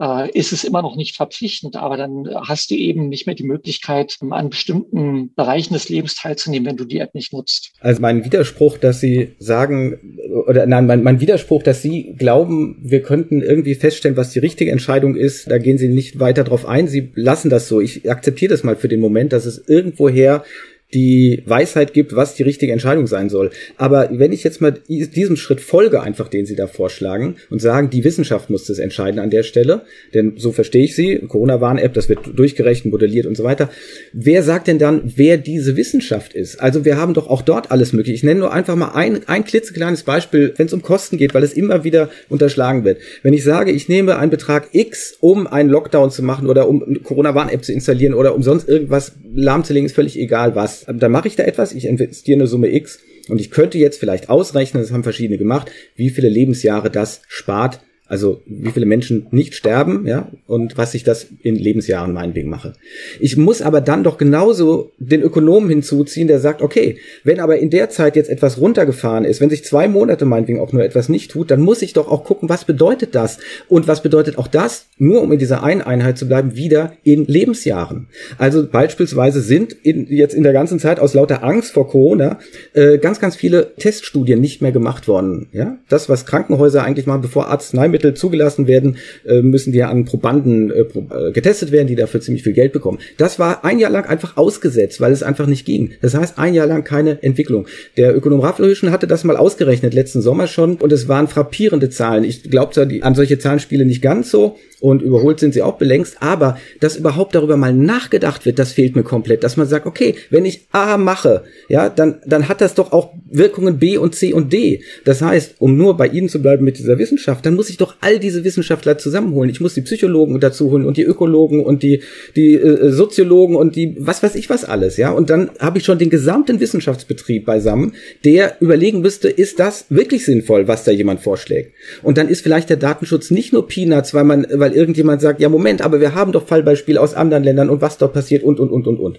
äh, ist es immer noch nicht verpflichtend, aber dann hast du eben nicht mehr die Möglichkeit, an bestimmten Bereichen des Lebens teilzunehmen, wenn du die App nicht nutzt. Also mein Widerspruch, dass Sie sagen, oder nein, mein, mein Widerspruch, dass Sie glauben, wir könnten irgendwie feststellen, was die richtige Entscheidung ist, da gehen Sie nicht weiter drauf ein. Sie lassen das so. Ich akzeptiere das mal für den Moment, dass es irgendwoher die Weisheit gibt, was die richtige Entscheidung sein soll. Aber wenn ich jetzt mal diesem Schritt folge, einfach den Sie da vorschlagen und sagen, die Wissenschaft muss das entscheiden an der Stelle, denn so verstehe ich Sie, Corona-Warn-App, das wird durchgerechnet, modelliert und so weiter. Wer sagt denn dann, wer diese Wissenschaft ist? Also wir haben doch auch dort alles möglich. Ich nenne nur einfach mal ein, ein klitzekleines Beispiel, wenn es um Kosten geht, weil es immer wieder unterschlagen wird. Wenn ich sage, ich nehme einen Betrag X, um einen Lockdown zu machen oder um Corona-Warn-App zu installieren oder um sonst irgendwas lahmzulegen, ist völlig egal was dann mache ich da etwas, ich investiere eine Summe X und ich könnte jetzt vielleicht ausrechnen, das haben verschiedene gemacht, wie viele Lebensjahre das spart also wie viele Menschen nicht sterben, ja, und was ich das in Lebensjahren meinetwegen mache. Ich muss aber dann doch genauso den Ökonomen hinzuziehen, der sagt, okay, wenn aber in der Zeit jetzt etwas runtergefahren ist, wenn sich zwei Monate meinetwegen auch nur etwas nicht tut, dann muss ich doch auch gucken, was bedeutet das? Und was bedeutet auch das, nur um in dieser einen Einheit zu bleiben, wieder in Lebensjahren? Also beispielsweise sind in, jetzt in der ganzen Zeit aus lauter Angst vor Corona äh, ganz, ganz viele Teststudien nicht mehr gemacht worden. Ja, das, was Krankenhäuser eigentlich machen, bevor Arzneimittel Lebensmittel zugelassen werden, äh, müssen die an Probanden äh, äh, getestet werden, die dafür ziemlich viel Geld bekommen. Das war ein Jahr lang einfach ausgesetzt, weil es einfach nicht ging. Das heißt, ein Jahr lang keine Entwicklung. Der Ökonom Rafflerhüschen hatte das mal ausgerechnet, letzten Sommer schon, und es waren frappierende Zahlen. Ich glaube an solche Zahlenspiele nicht ganz so, und überholt sind sie auch belängst, aber dass überhaupt darüber mal nachgedacht wird, das fehlt mir komplett, dass man sagt, okay, wenn ich A mache, ja, dann, dann hat das doch auch Wirkungen B und C und D. Das heißt, um nur bei Ihnen zu bleiben mit dieser Wissenschaft, dann muss ich doch all diese Wissenschaftler zusammenholen. Ich muss die Psychologen dazu holen und die Ökologen und die, die äh, Soziologen und die, was weiß ich was alles, ja. Und dann habe ich schon den gesamten Wissenschaftsbetrieb beisammen, der überlegen müsste, ist das wirklich sinnvoll, was da jemand vorschlägt? Und dann ist vielleicht der Datenschutz nicht nur Peanuts, weil man, weil weil irgendjemand sagt, ja Moment, aber wir haben doch Fallbeispiele aus anderen Ländern und was dort passiert und und und und und.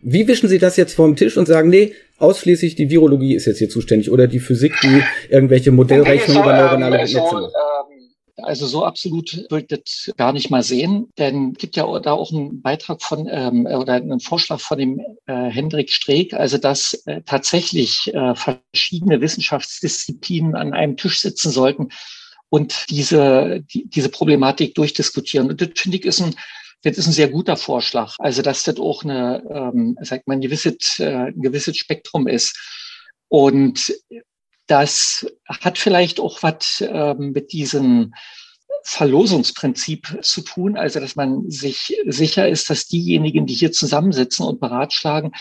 Wie wischen Sie das jetzt vom Tisch und sagen, nee, ausschließlich die Virologie ist jetzt hier zuständig oder die Physik, die irgendwelche Modellrechnungen über neuronale Netze macht? Also so absolut würde ich das gar nicht mal sehen, denn es gibt ja da auch einen Beitrag von ähm, oder einen Vorschlag von dem äh, Hendrik Streeck, also dass äh, tatsächlich äh, verschiedene Wissenschaftsdisziplinen an einem Tisch sitzen sollten und diese, die, diese Problematik durchdiskutieren. Und das finde ich ist ein, das ist ein sehr guter Vorschlag. Also, dass das auch eine, ähm, sagt man, ein gewisses, äh, ein gewisses Spektrum ist. Und das hat vielleicht auch was ähm, mit diesem Verlosungsprinzip zu tun, also dass man sich sicher ist, dass diejenigen, die hier zusammensitzen und beratschlagen,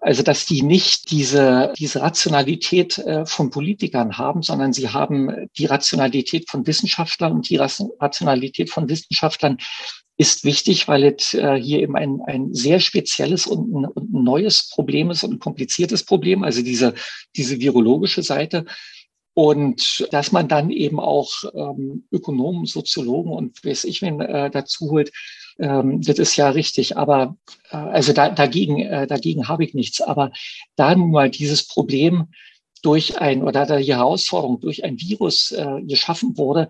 also, dass die nicht diese, diese Rationalität äh, von Politikern haben, sondern sie haben die Rationalität von Wissenschaftlern und die Rationalität von Wissenschaftlern ist wichtig, weil es äh, hier eben ein, ein sehr spezielles und ein, und ein neues Problem ist und ein kompliziertes Problem, also diese, diese virologische Seite. Und dass man dann eben auch ähm, Ökonomen, Soziologen und weiß ich wen äh, dazu holt, ähm, das ist ja richtig. Aber äh, also da, dagegen, äh, dagegen habe ich nichts. Aber da nun mal dieses Problem durch ein oder da die Herausforderung durch ein Virus äh, geschaffen wurde,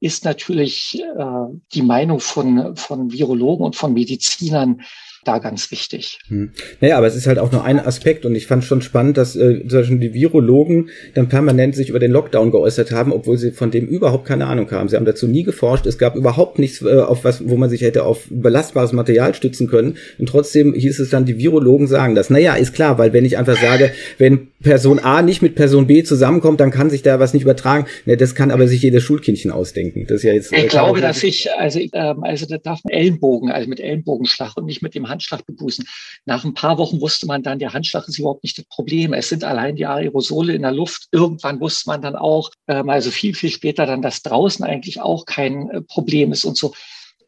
ist natürlich äh, die Meinung von, von Virologen und von Medizinern da ganz wichtig. Hm. Naja, aber es ist halt auch nur ein Aspekt und ich fand schon spannend, dass äh, zum Beispiel die Virologen dann permanent sich über den Lockdown geäußert haben, obwohl sie von dem überhaupt keine Ahnung haben. Sie haben dazu nie geforscht. Es gab überhaupt nichts, äh, auf was, wo man sich hätte auf belastbares Material stützen können. Und trotzdem hieß es dann, die Virologen sagen das. Naja, ist klar, weil wenn ich einfach sage, wenn Person A nicht mit Person B zusammenkommt, dann kann sich da was nicht übertragen. Ne, das kann aber sich jedes Schulkindchen ausdenken. Das ist ja jetzt. Ich äh, glaube, dass ich, also, ähm, also da darf man Ellenbogen, also mit Ellenbogenschlag und nicht mit dem Handschlag begrüßen. Nach ein paar Wochen wusste man dann, der Handschlag ist überhaupt nicht das Problem. Es sind allein die Aerosole in der Luft. Irgendwann wusste man dann auch, ähm, also viel, viel später dann, dass draußen eigentlich auch kein äh, Problem ist und so.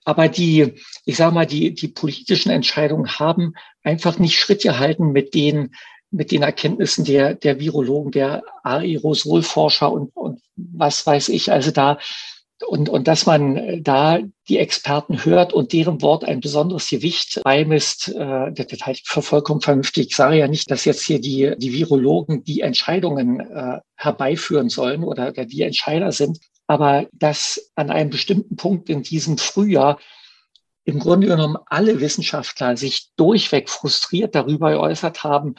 Aber die, ich sage mal, die, die politischen Entscheidungen haben einfach nicht Schritt gehalten mit den mit den Erkenntnissen der, der Virologen, der Aerosolforscher und, und was weiß ich. Also da, und, und dass man da die Experten hört und deren Wort ein besonderes Gewicht beimisst, äh, das halte ich für vollkommen vernünftig. Ich sage ja nicht, dass jetzt hier die, die Virologen die Entscheidungen äh, herbeiführen sollen oder, oder die Entscheider sind, aber dass an einem bestimmten Punkt in diesem Frühjahr im Grunde genommen alle Wissenschaftler sich durchweg frustriert darüber geäußert haben,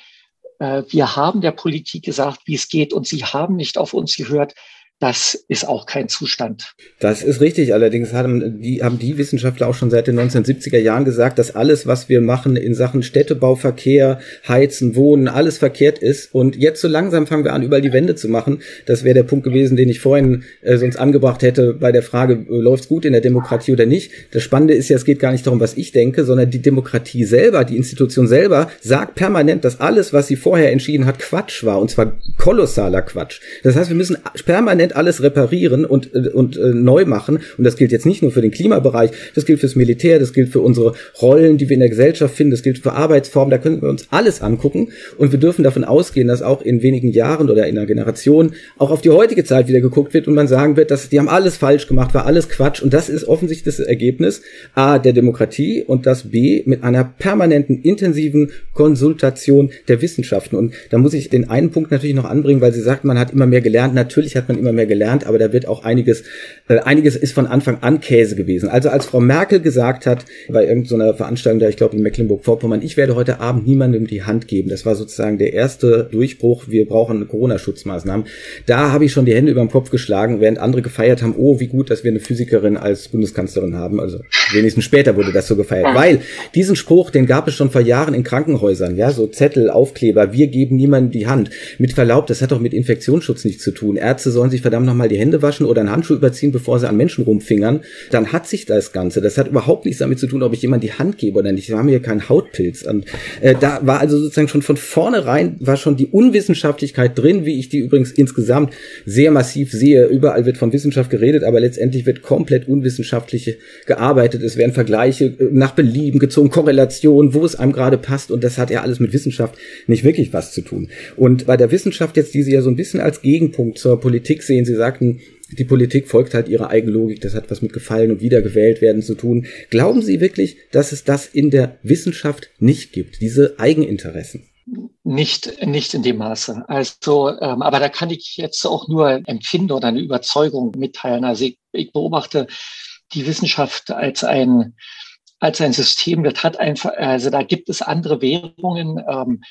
äh, wir haben der Politik gesagt, wie es geht und sie haben nicht auf uns gehört. Das ist auch kein Zustand. Das ist richtig. Allerdings haben die, haben die Wissenschaftler auch schon seit den 1970er Jahren gesagt, dass alles, was wir machen in Sachen Städtebau, Verkehr, Heizen, Wohnen, alles verkehrt ist. Und jetzt so langsam fangen wir an, überall die Wände zu machen. Das wäre der Punkt gewesen, den ich vorhin äh, sonst angebracht hätte bei der Frage, äh, läuft's gut in der Demokratie oder nicht. Das Spannende ist ja, es geht gar nicht darum, was ich denke, sondern die Demokratie selber, die Institution selber sagt permanent, dass alles, was sie vorher entschieden hat, Quatsch war. Und zwar kolossaler Quatsch. Das heißt, wir müssen permanent permanent alles reparieren und, äh, und äh, neu machen. Und das gilt jetzt nicht nur für den Klimabereich, das gilt fürs Militär, das gilt für unsere Rollen, die wir in der Gesellschaft finden, das gilt für Arbeitsformen, da können wir uns alles angucken. Und wir dürfen davon ausgehen, dass auch in wenigen Jahren oder in einer Generation auch auf die heutige Zeit wieder geguckt wird und man sagen wird, dass die haben alles falsch gemacht, war alles Quatsch. Und das ist offensichtlich das Ergebnis A der Demokratie und das B mit einer permanenten, intensiven Konsultation der Wissenschaften. Und da muss ich den einen Punkt natürlich noch anbringen, weil sie sagt, man hat immer mehr gelernt. Natürlich hat man immer mehr mehr gelernt, aber da wird auch einiges, äh, einiges ist von Anfang an Käse gewesen. Also als Frau Merkel gesagt hat, bei irgendeiner Veranstaltung, da ich glaube in Mecklenburg-Vorpommern, ich werde heute Abend niemandem die Hand geben. Das war sozusagen der erste Durchbruch. Wir brauchen Corona-Schutzmaßnahmen. Da habe ich schon die Hände über dem Kopf geschlagen, während andere gefeiert haben, oh, wie gut, dass wir eine Physikerin als Bundeskanzlerin haben. Also wenigstens später wurde das so gefeiert. Weil diesen Spruch, den gab es schon vor Jahren in Krankenhäusern, ja, so Zettel, Aufkleber, wir geben niemandem die Hand. Mit Verlaub, das hat doch mit Infektionsschutz nichts zu tun. Ärzte sollen sich verdammt nochmal die Hände waschen oder einen Handschuh überziehen, bevor sie an Menschen rumfingern, dann hat sich das Ganze. Das hat überhaupt nichts damit zu tun, ob ich jemand die Hand gebe oder nicht. Wir haben hier keinen Hautpilz. Und äh, da war also sozusagen schon von vornherein war schon die Unwissenschaftlichkeit drin, wie ich die übrigens insgesamt sehr massiv sehe. Überall wird von Wissenschaft geredet, aber letztendlich wird komplett unwissenschaftlich gearbeitet. Es werden Vergleiche äh, nach Belieben gezogen, Korrelationen, wo es einem gerade passt. Und das hat ja alles mit Wissenschaft nicht wirklich was zu tun. Und bei der Wissenschaft jetzt, die Sie ja so ein bisschen als Gegenpunkt zur Politik sehen, sehen. Sie sagten, die Politik folgt halt ihrer Eigenlogik, das hat was mit Gefallen und wiedergewählt werden zu tun. Glauben Sie wirklich, dass es das in der Wissenschaft nicht gibt, diese Eigeninteressen? Nicht, nicht in dem Maße. Also, ähm, aber da kann ich jetzt auch nur empfinden oder eine Überzeugung mitteilen. Also ich, ich beobachte die Wissenschaft als ein, als ein System, das hat einfach, also da gibt es andere Währungen. Ähm,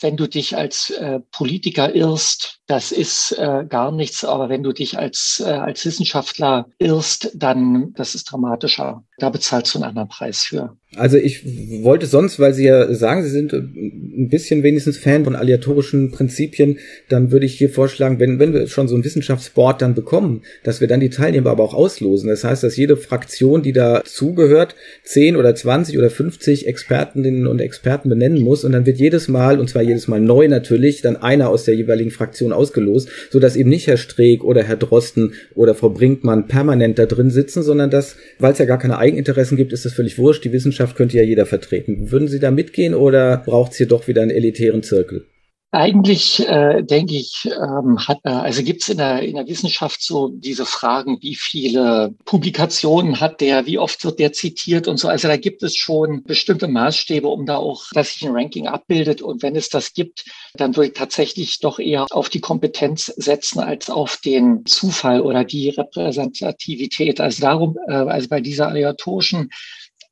wenn du dich als äh, Politiker irrst, das ist äh, gar nichts, aber wenn du dich als, äh, als Wissenschaftler irrst, dann das ist dramatischer. Da bezahlst du einen anderen Preis für. Also ich wollte sonst, weil Sie ja sagen, Sie sind ein bisschen wenigstens Fan von aleatorischen Prinzipien, dann würde ich hier vorschlagen, wenn, wenn wir schon so ein Wissenschaftsboard dann bekommen, dass wir dann die Teilnehmer aber auch auslosen. Das heißt, dass jede Fraktion, die da zugehört, 10 oder 20 oder 50 Expertinnen und Experten benennen muss und dann wird jedes Mal, und zwar jedes Mal neu natürlich, dann einer aus der jeweiligen Fraktion ausgelost, so dass eben nicht Herr Streeck oder Herr Drosten oder Frau Brinkmann permanent da drin sitzen, sondern dass, weil es ja gar keine Eigeninteressen gibt, ist das völlig wurscht. Die Wissenschaft könnte ja jeder vertreten. Würden Sie da mitgehen oder braucht es hier doch wieder einen elitären Zirkel? Eigentlich äh, denke ich, ähm, hat, äh, also gibt es in der, in der Wissenschaft so diese Fragen, wie viele Publikationen hat der, wie oft wird der zitiert und so. Also da gibt es schon bestimmte Maßstäbe, um da auch, dass sich ein Ranking abbildet. Und wenn es das gibt, dann würde ich tatsächlich doch eher auf die Kompetenz setzen als auf den Zufall oder die Repräsentativität. Also darum, äh, also bei dieser aleatorischen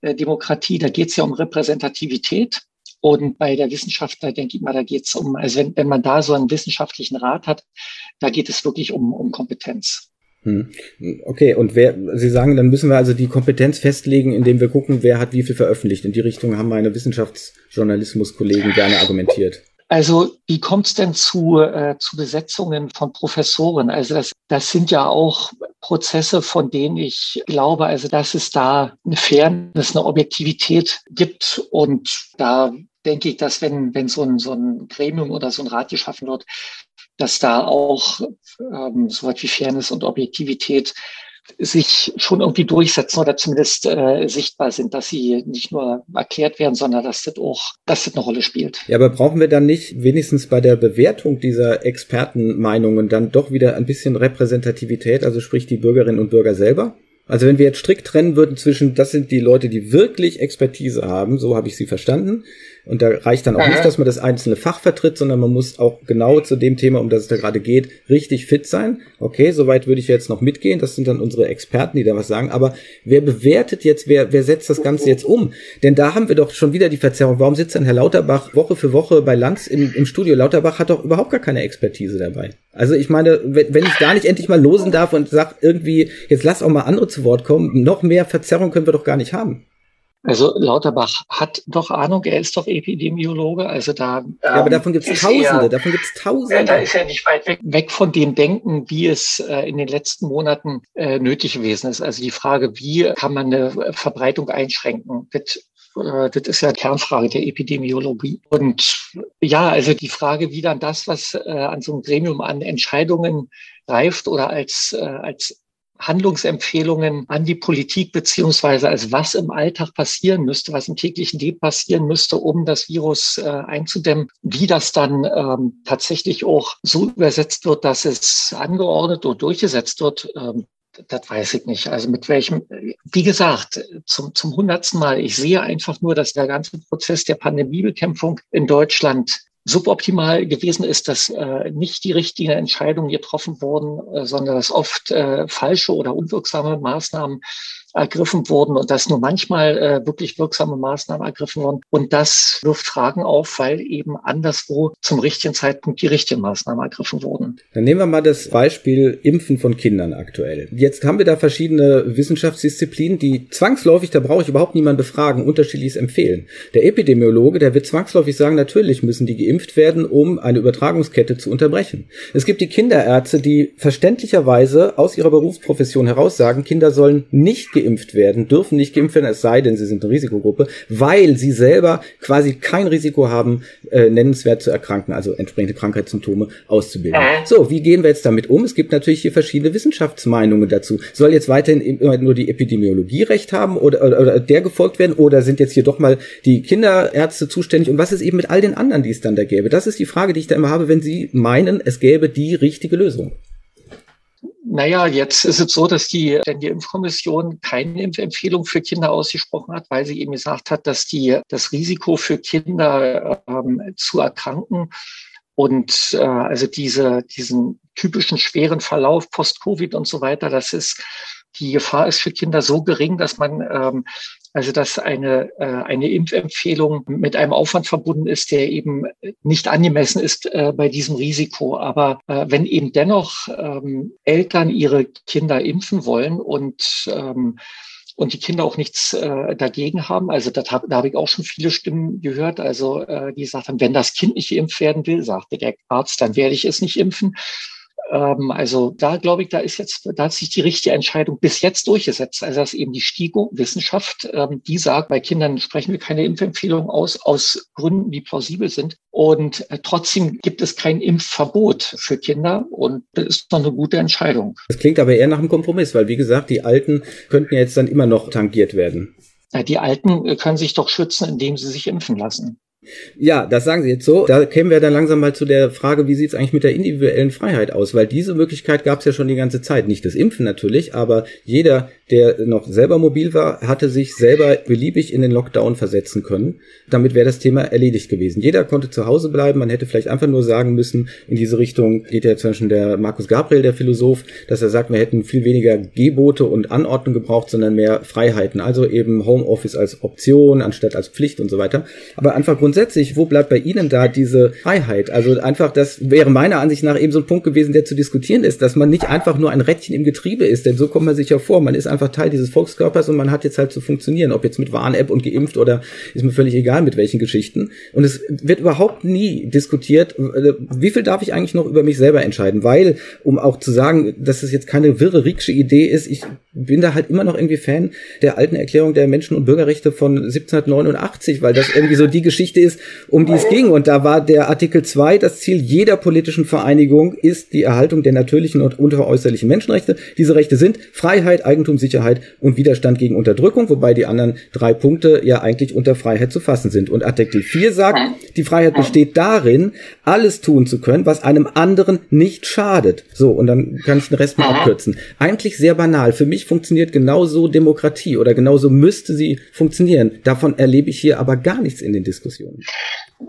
äh, Demokratie, da geht es ja um Repräsentativität. Und bei der Wissenschaft, da denke ich mal, da geht es um, also wenn, wenn man da so einen wissenschaftlichen Rat hat, da geht es wirklich um, um Kompetenz. Hm. Okay, und wer, Sie sagen, dann müssen wir also die Kompetenz festlegen, indem wir gucken, wer hat wie viel veröffentlicht. In die Richtung haben meine Wissenschaftsjournalismuskollegen gerne argumentiert. Also wie kommt es denn zu, äh, zu Besetzungen von Professoren? Also das, das sind ja auch Prozesse, von denen ich glaube, also dass es da eine Fairness, eine Objektivität gibt. Und da denke ich, dass wenn, wenn so ein, so ein Gremium oder so ein Rat geschaffen wird, dass da auch ähm, so was wie Fairness und Objektivität sich schon irgendwie durchsetzen oder zumindest äh, sichtbar sind, dass sie nicht nur erklärt werden, sondern dass das auch, dass das eine Rolle spielt. Ja, aber brauchen wir dann nicht wenigstens bei der Bewertung dieser Expertenmeinungen dann doch wieder ein bisschen Repräsentativität, also sprich die Bürgerinnen und Bürger selber? Also wenn wir jetzt strikt trennen würden zwischen, das sind die Leute, die wirklich Expertise haben, so habe ich sie verstanden, Und da reicht dann auch nicht, dass man das einzelne Fach vertritt, sondern man muss auch genau zu dem Thema, um das es da gerade geht, richtig fit sein. Okay, soweit würde ich jetzt noch mitgehen. Das sind dann unsere Experten, die da was sagen. Aber wer bewertet jetzt, wer, wer setzt das Ganze jetzt um? Denn da haben wir doch schon wieder die Verzerrung. Warum sitzt dann Herr Lauterbach Woche für Woche bei Lanz im, im Studio? Lauterbach hat doch überhaupt gar keine Expertise dabei. Also ich meine, wenn ich gar nicht endlich mal losen darf und sag irgendwie, jetzt lass auch mal andere zu Wort kommen, noch mehr Verzerrung können wir doch gar nicht haben. Also Lauterbach hat doch Ahnung, er ist doch Epidemiologe, also da. Ähm, ja, aber davon gibt es Tausende, er, davon gibt es Tausende. Ja, da ist er nicht weit weg, weg von dem Denken, wie es äh, in den letzten Monaten äh, nötig gewesen ist. Also die Frage, wie kann man eine Verbreitung einschränken? Das äh, das ist ja Kernfrage der Epidemiologie. Und ja, also die Frage, wie dann das, was äh, an so einem Gremium an Entscheidungen reift oder als, äh, als Handlungsempfehlungen an die Politik beziehungsweise als was im Alltag passieren müsste, was im täglichen Leben passieren müsste, um das Virus äh, einzudämmen, wie das dann ähm, tatsächlich auch so übersetzt wird, dass es angeordnet und durchgesetzt wird, ähm, das weiß ich nicht. Also mit welchem, wie gesagt, zum, zum hundertsten Mal, ich sehe einfach nur, dass der ganze Prozess der Pandemiebekämpfung in Deutschland suboptimal gewesen ist, dass äh, nicht die richtigen Entscheidungen getroffen wurden, äh, sondern dass oft äh, falsche oder unwirksame Maßnahmen ergriffen wurden und dass nur manchmal äh, wirklich wirksame Maßnahmen ergriffen wurden. Und das wirft Fragen auf, weil eben anderswo zum richtigen Zeitpunkt die richtigen Maßnahmen ergriffen wurden. Dann nehmen wir mal das Beispiel Impfen von Kindern aktuell. Jetzt haben wir da verschiedene Wissenschaftsdisziplinen, die zwangsläufig, da brauche ich überhaupt niemanden befragen, unterschiedliches empfehlen. Der Epidemiologe, der wird zwangsläufig sagen, natürlich müssen die geimpft werden, um eine Übertragungskette zu unterbrechen. Es gibt die Kinderärzte, die verständlicherweise aus ihrer Berufsprofession heraus sagen, Kinder sollen nicht geimpft geimpft werden, dürfen nicht geimpft werden, es sei denn, sie sind eine Risikogruppe, weil sie selber quasi kein Risiko haben, äh, nennenswert zu erkranken, also entsprechende Krankheitssymptome auszubilden. Äh. So, wie gehen wir jetzt damit um? Es gibt natürlich hier verschiedene Wissenschaftsmeinungen dazu. Soll jetzt weiterhin immer nur die Epidemiologie recht haben oder, oder, oder der gefolgt werden oder sind jetzt hier doch mal die Kinderärzte zuständig und was ist eben mit all den anderen, die es dann da gäbe? Das ist die Frage, die ich da immer habe, wenn Sie meinen, es gäbe die richtige Lösung. Naja, jetzt ist es so, dass die, denn die Impfkommission keine Impfempfehlung für Kinder ausgesprochen hat, weil sie eben gesagt hat, dass die, das Risiko für Kinder ähm, zu erkranken und äh, also diese, diesen typischen schweren Verlauf post-Covid und so weiter, das ist die Gefahr ist für Kinder so gering, dass man ähm, also dass eine, äh, eine Impfempfehlung mit einem Aufwand verbunden ist, der eben nicht angemessen ist äh, bei diesem Risiko. Aber äh, wenn eben dennoch ähm, Eltern ihre Kinder impfen wollen und ähm, und die Kinder auch nichts äh, dagegen haben. Also das hab, da habe ich auch schon viele Stimmen gehört, also äh, die gesagt haben, wenn das Kind nicht geimpft werden will, sagte der Arzt, dann werde ich es nicht impfen. Ähm, also da glaube ich, da ist jetzt, da hat sich die richtige Entscheidung bis jetzt durchgesetzt. Also dass eben die STIGO-Wissenschaft, ähm, die sagt, bei Kindern sprechen wir keine Impfempfehlung aus, aus Gründen, die plausibel sind. Und äh, trotzdem gibt es kein Impfverbot für Kinder und das ist doch eine gute Entscheidung. Das klingt aber eher nach einem Kompromiss, weil wie gesagt, die Alten könnten jetzt dann immer noch tangiert werden. Die Alten äh, können sich doch schützen, indem sie sich impfen lassen. Ja, das sagen Sie jetzt so. Da kämen wir dann langsam mal zu der Frage, wie sieht es eigentlich mit der individuellen Freiheit aus? Weil diese Möglichkeit gab es ja schon die ganze Zeit. Nicht das Impfen natürlich, aber jeder, der noch selber mobil war, hatte sich selber beliebig in den Lockdown versetzen können. Damit wäre das Thema erledigt gewesen. Jeder konnte zu Hause bleiben. Man hätte vielleicht einfach nur sagen müssen, in diese Richtung geht ja zum Beispiel der Markus Gabriel, der Philosoph, dass er sagt, wir hätten viel weniger Gebote und Anordnung gebraucht, sondern mehr Freiheiten. Also eben Homeoffice als Option anstatt als Pflicht und so weiter. Aber einfach grundsätzlich, wo bleibt bei Ihnen da diese Freiheit? Also einfach, das wäre meiner Ansicht nach eben so ein Punkt gewesen, der zu diskutieren ist, dass man nicht einfach nur ein Rädchen im Getriebe ist, denn so kommt man sich ja vor. Man ist einfach Teil dieses Volkskörpers und man hat jetzt halt zu funktionieren, ob jetzt mit Warn-App und geimpft oder ist mir völlig egal mit welchen Geschichten. Und es wird überhaupt nie diskutiert, wie viel darf ich eigentlich noch über mich selber entscheiden, weil, um auch zu sagen, dass es jetzt keine wirre Rieksche Idee ist, ich bin da halt immer noch irgendwie Fan der alten Erklärung der Menschen- und Bürgerrechte von 1789, weil das irgendwie so die Geschichte ist, um die es ging. Und da war der Artikel 2, das Ziel jeder politischen Vereinigung ist die Erhaltung der natürlichen und unveräußerlichen Menschenrechte. Diese Rechte sind Freiheit, Eigentum, Sicherheit und Widerstand gegen Unterdrückung, wobei die anderen drei Punkte ja eigentlich unter Freiheit zu fassen sind. Und Artikel 4 sagt, die Freiheit besteht darin, alles tun zu können, was einem anderen nicht schadet. So, und dann kann ich den Rest mal abkürzen. Eigentlich sehr banal. Für mich funktioniert genauso Demokratie oder genauso müsste sie funktionieren. Davon erlebe ich hier aber gar nichts in den Diskussionen.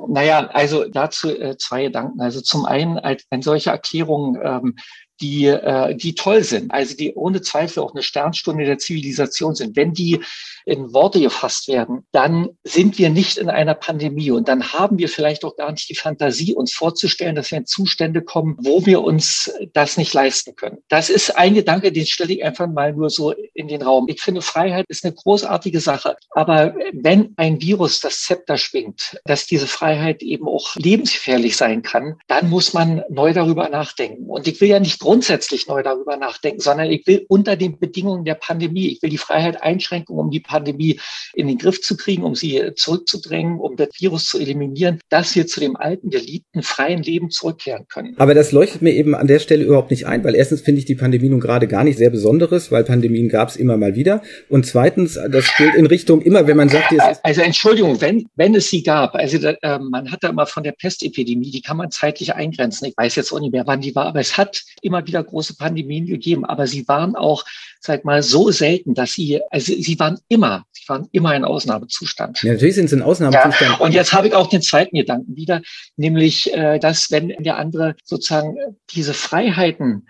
Naja, also dazu äh, zwei Gedanken. Also zum einen, als eine solche Erklärung ähm, die, äh, die toll sind, also die ohne Zweifel auch eine Sternstunde der Zivilisation sind, wenn die in Worte gefasst werden, dann sind wir nicht in einer Pandemie und dann haben wir vielleicht auch gar nicht die Fantasie, uns vorzustellen, dass wir in Zustände kommen, wo wir uns das nicht leisten können. Das ist ein Gedanke, den stelle ich einfach mal nur so in den Raum. Ich finde, Freiheit ist eine großartige Sache. Aber wenn ein Virus das Zepter schwingt, dass diese Freiheit eben auch lebensgefährlich sein kann, dann muss man neu darüber nachdenken. Und ich will ja nicht grundsätzlich neu darüber nachdenken, sondern ich will unter den Bedingungen der Pandemie, ich will die Freiheit einschränken, um die Pandemie in den Griff zu kriegen, um sie zurückzudrängen, um das Virus zu eliminieren, dass wir zu dem alten, geliebten, freien Leben zurückkehren können. Aber das leuchtet mir eben an der Stelle überhaupt nicht ein, weil erstens finde ich die Pandemie nun gerade gar nicht sehr Besonderes, weil Pandemien gab es immer mal wieder. Und zweitens, das gilt in Richtung immer, wenn man sagt, also Entschuldigung, wenn, wenn es sie gab, also äh, man hat da immer von der Pestepidemie, die kann man zeitlich eingrenzen. Ich weiß jetzt auch nicht mehr, wann die war, aber es hat immer wieder große Pandemien gegeben, aber sie waren auch, sag mal, so selten, dass sie, also sie waren immer, sie waren immer in Ausnahmezustand. Ja, natürlich sind sie in Ausnahmezustand. Ja, und jetzt habe ich auch den zweiten Gedanken wieder, nämlich, äh, dass wenn der andere sozusagen diese Freiheiten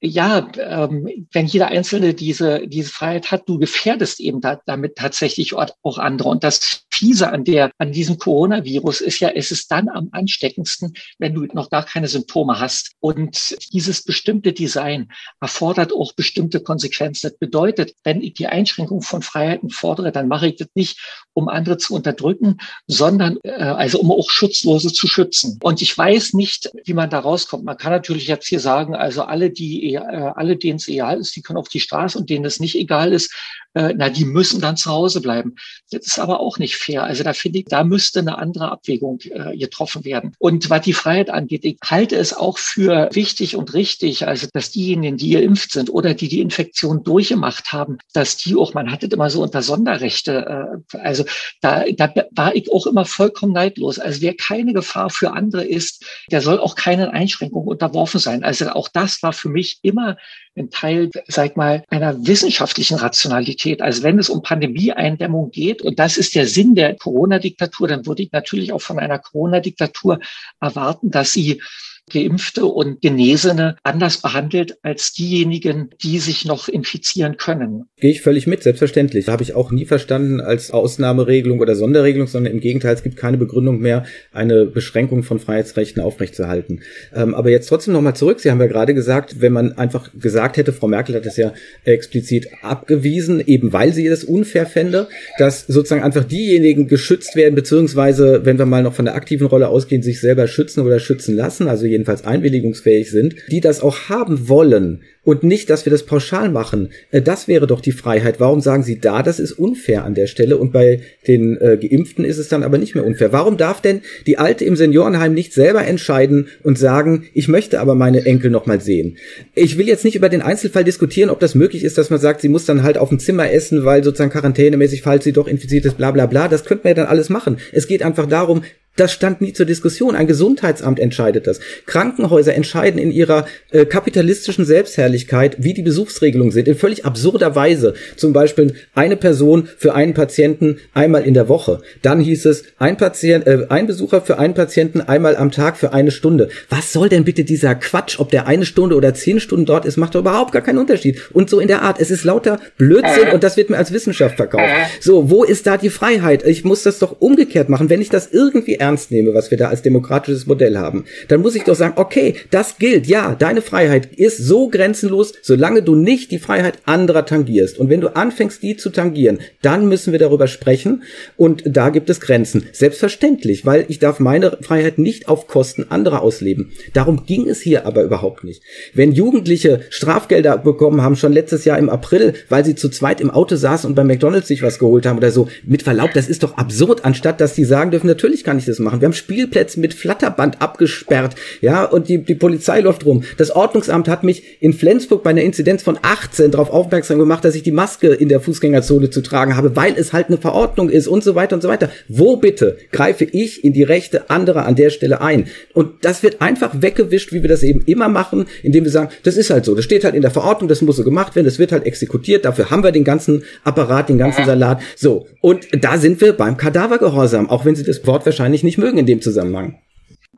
ja, ähm, wenn jeder Einzelne diese, diese Freiheit hat, du gefährdest eben da, damit tatsächlich auch andere. Und das Fiese an der, an diesem Coronavirus ist ja, es ist dann am ansteckendsten, wenn du noch gar keine Symptome hast. Und dieses bestimmte Design erfordert auch bestimmte Konsequenzen. Das bedeutet, wenn ich die Einschränkung von Freiheiten fordere, dann mache ich das nicht, um andere zu unterdrücken, sondern äh, also um auch Schutzlose zu schützen. Und ich weiß nicht, wie man da rauskommt. Man kann natürlich jetzt hier sagen, also alle, die äh, alle, denen es egal ist, die können auf die Straße und denen es nicht egal ist, äh, na, die müssen dann zu Hause bleiben. Das ist aber auch nicht fair. Also da finde ich, da müsste eine andere Abwägung äh, getroffen werden. Und was die Freiheit angeht, ich halte es auch für wichtig und richtig, also dass diejenigen, die geimpft sind oder die die Infektion durchgemacht haben, dass die auch, man hat es immer so unter Sonderrechte, äh, also da, da war ich auch immer vollkommen neidlos. Also wer keine Gefahr für andere ist, der soll auch keinen Einschränkungen unterworfen sein. Also auch das war für mich immer ein Teil, sag mal, einer wissenschaftlichen Rationalität. Also wenn es um Pandemieeindämmung geht, und das ist der Sinn der Corona-Diktatur, dann würde ich natürlich auch von einer Corona-Diktatur erwarten, dass sie Geimpfte und Genesene anders behandelt als diejenigen, die sich noch infizieren können. Gehe ich völlig mit, selbstverständlich. Habe ich auch nie verstanden als Ausnahmeregelung oder Sonderregelung, sondern im Gegenteil, es gibt keine Begründung mehr, eine Beschränkung von Freiheitsrechten aufrechtzuerhalten. Ähm, aber jetzt trotzdem nochmal zurück. Sie haben ja gerade gesagt, wenn man einfach gesagt hätte, Frau Merkel hat das ja explizit abgewiesen, eben weil sie das unfair fände, dass sozusagen einfach diejenigen geschützt werden, beziehungsweise, wenn wir mal noch von der aktiven Rolle ausgehen, sich selber schützen oder schützen lassen, also jedenfalls einwilligungsfähig sind, die das auch haben wollen und nicht, dass wir das pauschal machen. Äh, das wäre doch die Freiheit. Warum sagen Sie da, das ist unfair an der Stelle und bei den äh, Geimpften ist es dann aber nicht mehr unfair? Warum darf denn die Alte im Seniorenheim nicht selber entscheiden und sagen, ich möchte aber meine Enkel noch mal sehen? Ich will jetzt nicht über den Einzelfall diskutieren, ob das möglich ist, dass man sagt, sie muss dann halt auf dem Zimmer essen, weil sozusagen quarantänemäßig, falls sie doch infiziert ist, bla bla bla. Das könnte man ja dann alles machen. Es geht einfach darum, das stand nie zur Diskussion. Ein Gesundheitsamt entscheidet das. Krankenhäuser entscheiden in ihrer äh, kapitalistischen Selbstherrlichkeit, wie die Besuchsregelungen sind, in völlig absurder Weise. Zum Beispiel eine Person für einen Patienten einmal in der Woche. Dann hieß es ein Patient, äh, ein Besucher für einen Patienten einmal am Tag für eine Stunde. Was soll denn bitte dieser Quatsch, ob der eine Stunde oder zehn Stunden dort ist, macht doch überhaupt gar keinen Unterschied. Und so in der Art, es ist lauter Blödsinn und das wird mir als Wissenschaft verkauft. So, wo ist da die Freiheit? Ich muss das doch umgekehrt machen. Wenn ich das irgendwie ernst nehme, was wir da als demokratisches Modell haben, dann muss ich doch sagen, okay, das gilt, ja, deine Freiheit ist so grenzenlos, solange du nicht die Freiheit anderer tangierst. Und wenn du anfängst, die zu tangieren, dann müssen wir darüber sprechen und da gibt es Grenzen. Selbstverständlich, weil ich darf meine Freiheit nicht auf Kosten anderer ausleben. Darum ging es hier aber überhaupt nicht. Wenn Jugendliche Strafgelder bekommen haben, schon letztes Jahr im April, weil sie zu zweit im Auto saßen und bei McDonalds sich was geholt haben oder so, mit Verlaub, das ist doch absurd, anstatt dass die sagen dürfen, natürlich kann ich das Schreckliches machen. Wir haben Spielplätze mit Flatterband abgesperrt, ja, und die, die Polizei läuft rum. Das Ordnungsamt hat mich in Flensburg bei einer Inzidenz von 18 darauf aufmerksam gemacht, dass ich die Maske in der Fußgängerzone zu tragen habe, weil es halt eine Verordnung ist und so weiter und so weiter. Wo bitte greife ich in die Rechte anderer an der Stelle ein? Und das wird einfach weggewischt, wie wir das eben immer machen, indem wir sagen, das ist halt so, das steht halt in der Verordnung, das muss so gemacht werden, das wird halt exekutiert, dafür haben wir den ganzen Apparat, den ganzen Salat. So, und da sind wir beim Kadavergehorsam, auch wenn Sie das Wort wahrscheinlich nicht mögen in dem Zusammenhang.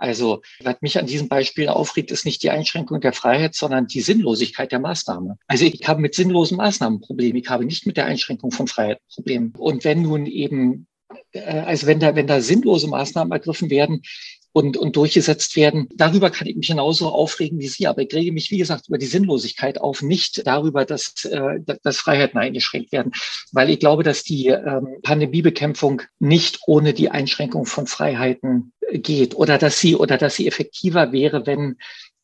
Also, was mich an diesem Beispiel aufregt, ist nicht die Einschränkung der Freiheit, sondern die Sinnlosigkeit der Maßnahme. Also ich habe mit sinnlosen Maßnahmen Probleme. Ich habe nicht mit der Einschränkung von Freiheit Probleme. Und wenn nun eben, äh, also wenn da, wenn da sinnlose Maßnahmen ergriffen werden, und, und durchgesetzt werden. Darüber kann ich mich genauso aufregen wie Sie, aber ich rege mich, wie gesagt, über die Sinnlosigkeit auf, nicht darüber, dass, äh, dass Freiheiten eingeschränkt werden, weil ich glaube, dass die ähm, Pandemiebekämpfung nicht ohne die Einschränkung von Freiheiten geht oder dass sie oder dass sie effektiver wäre, wenn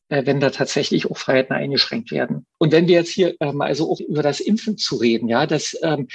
äh, wenn da tatsächlich auch Freiheiten eingeschränkt werden. Und wenn wir jetzt hier ähm, also auch über das Impfen zu reden, ja, dass ähm,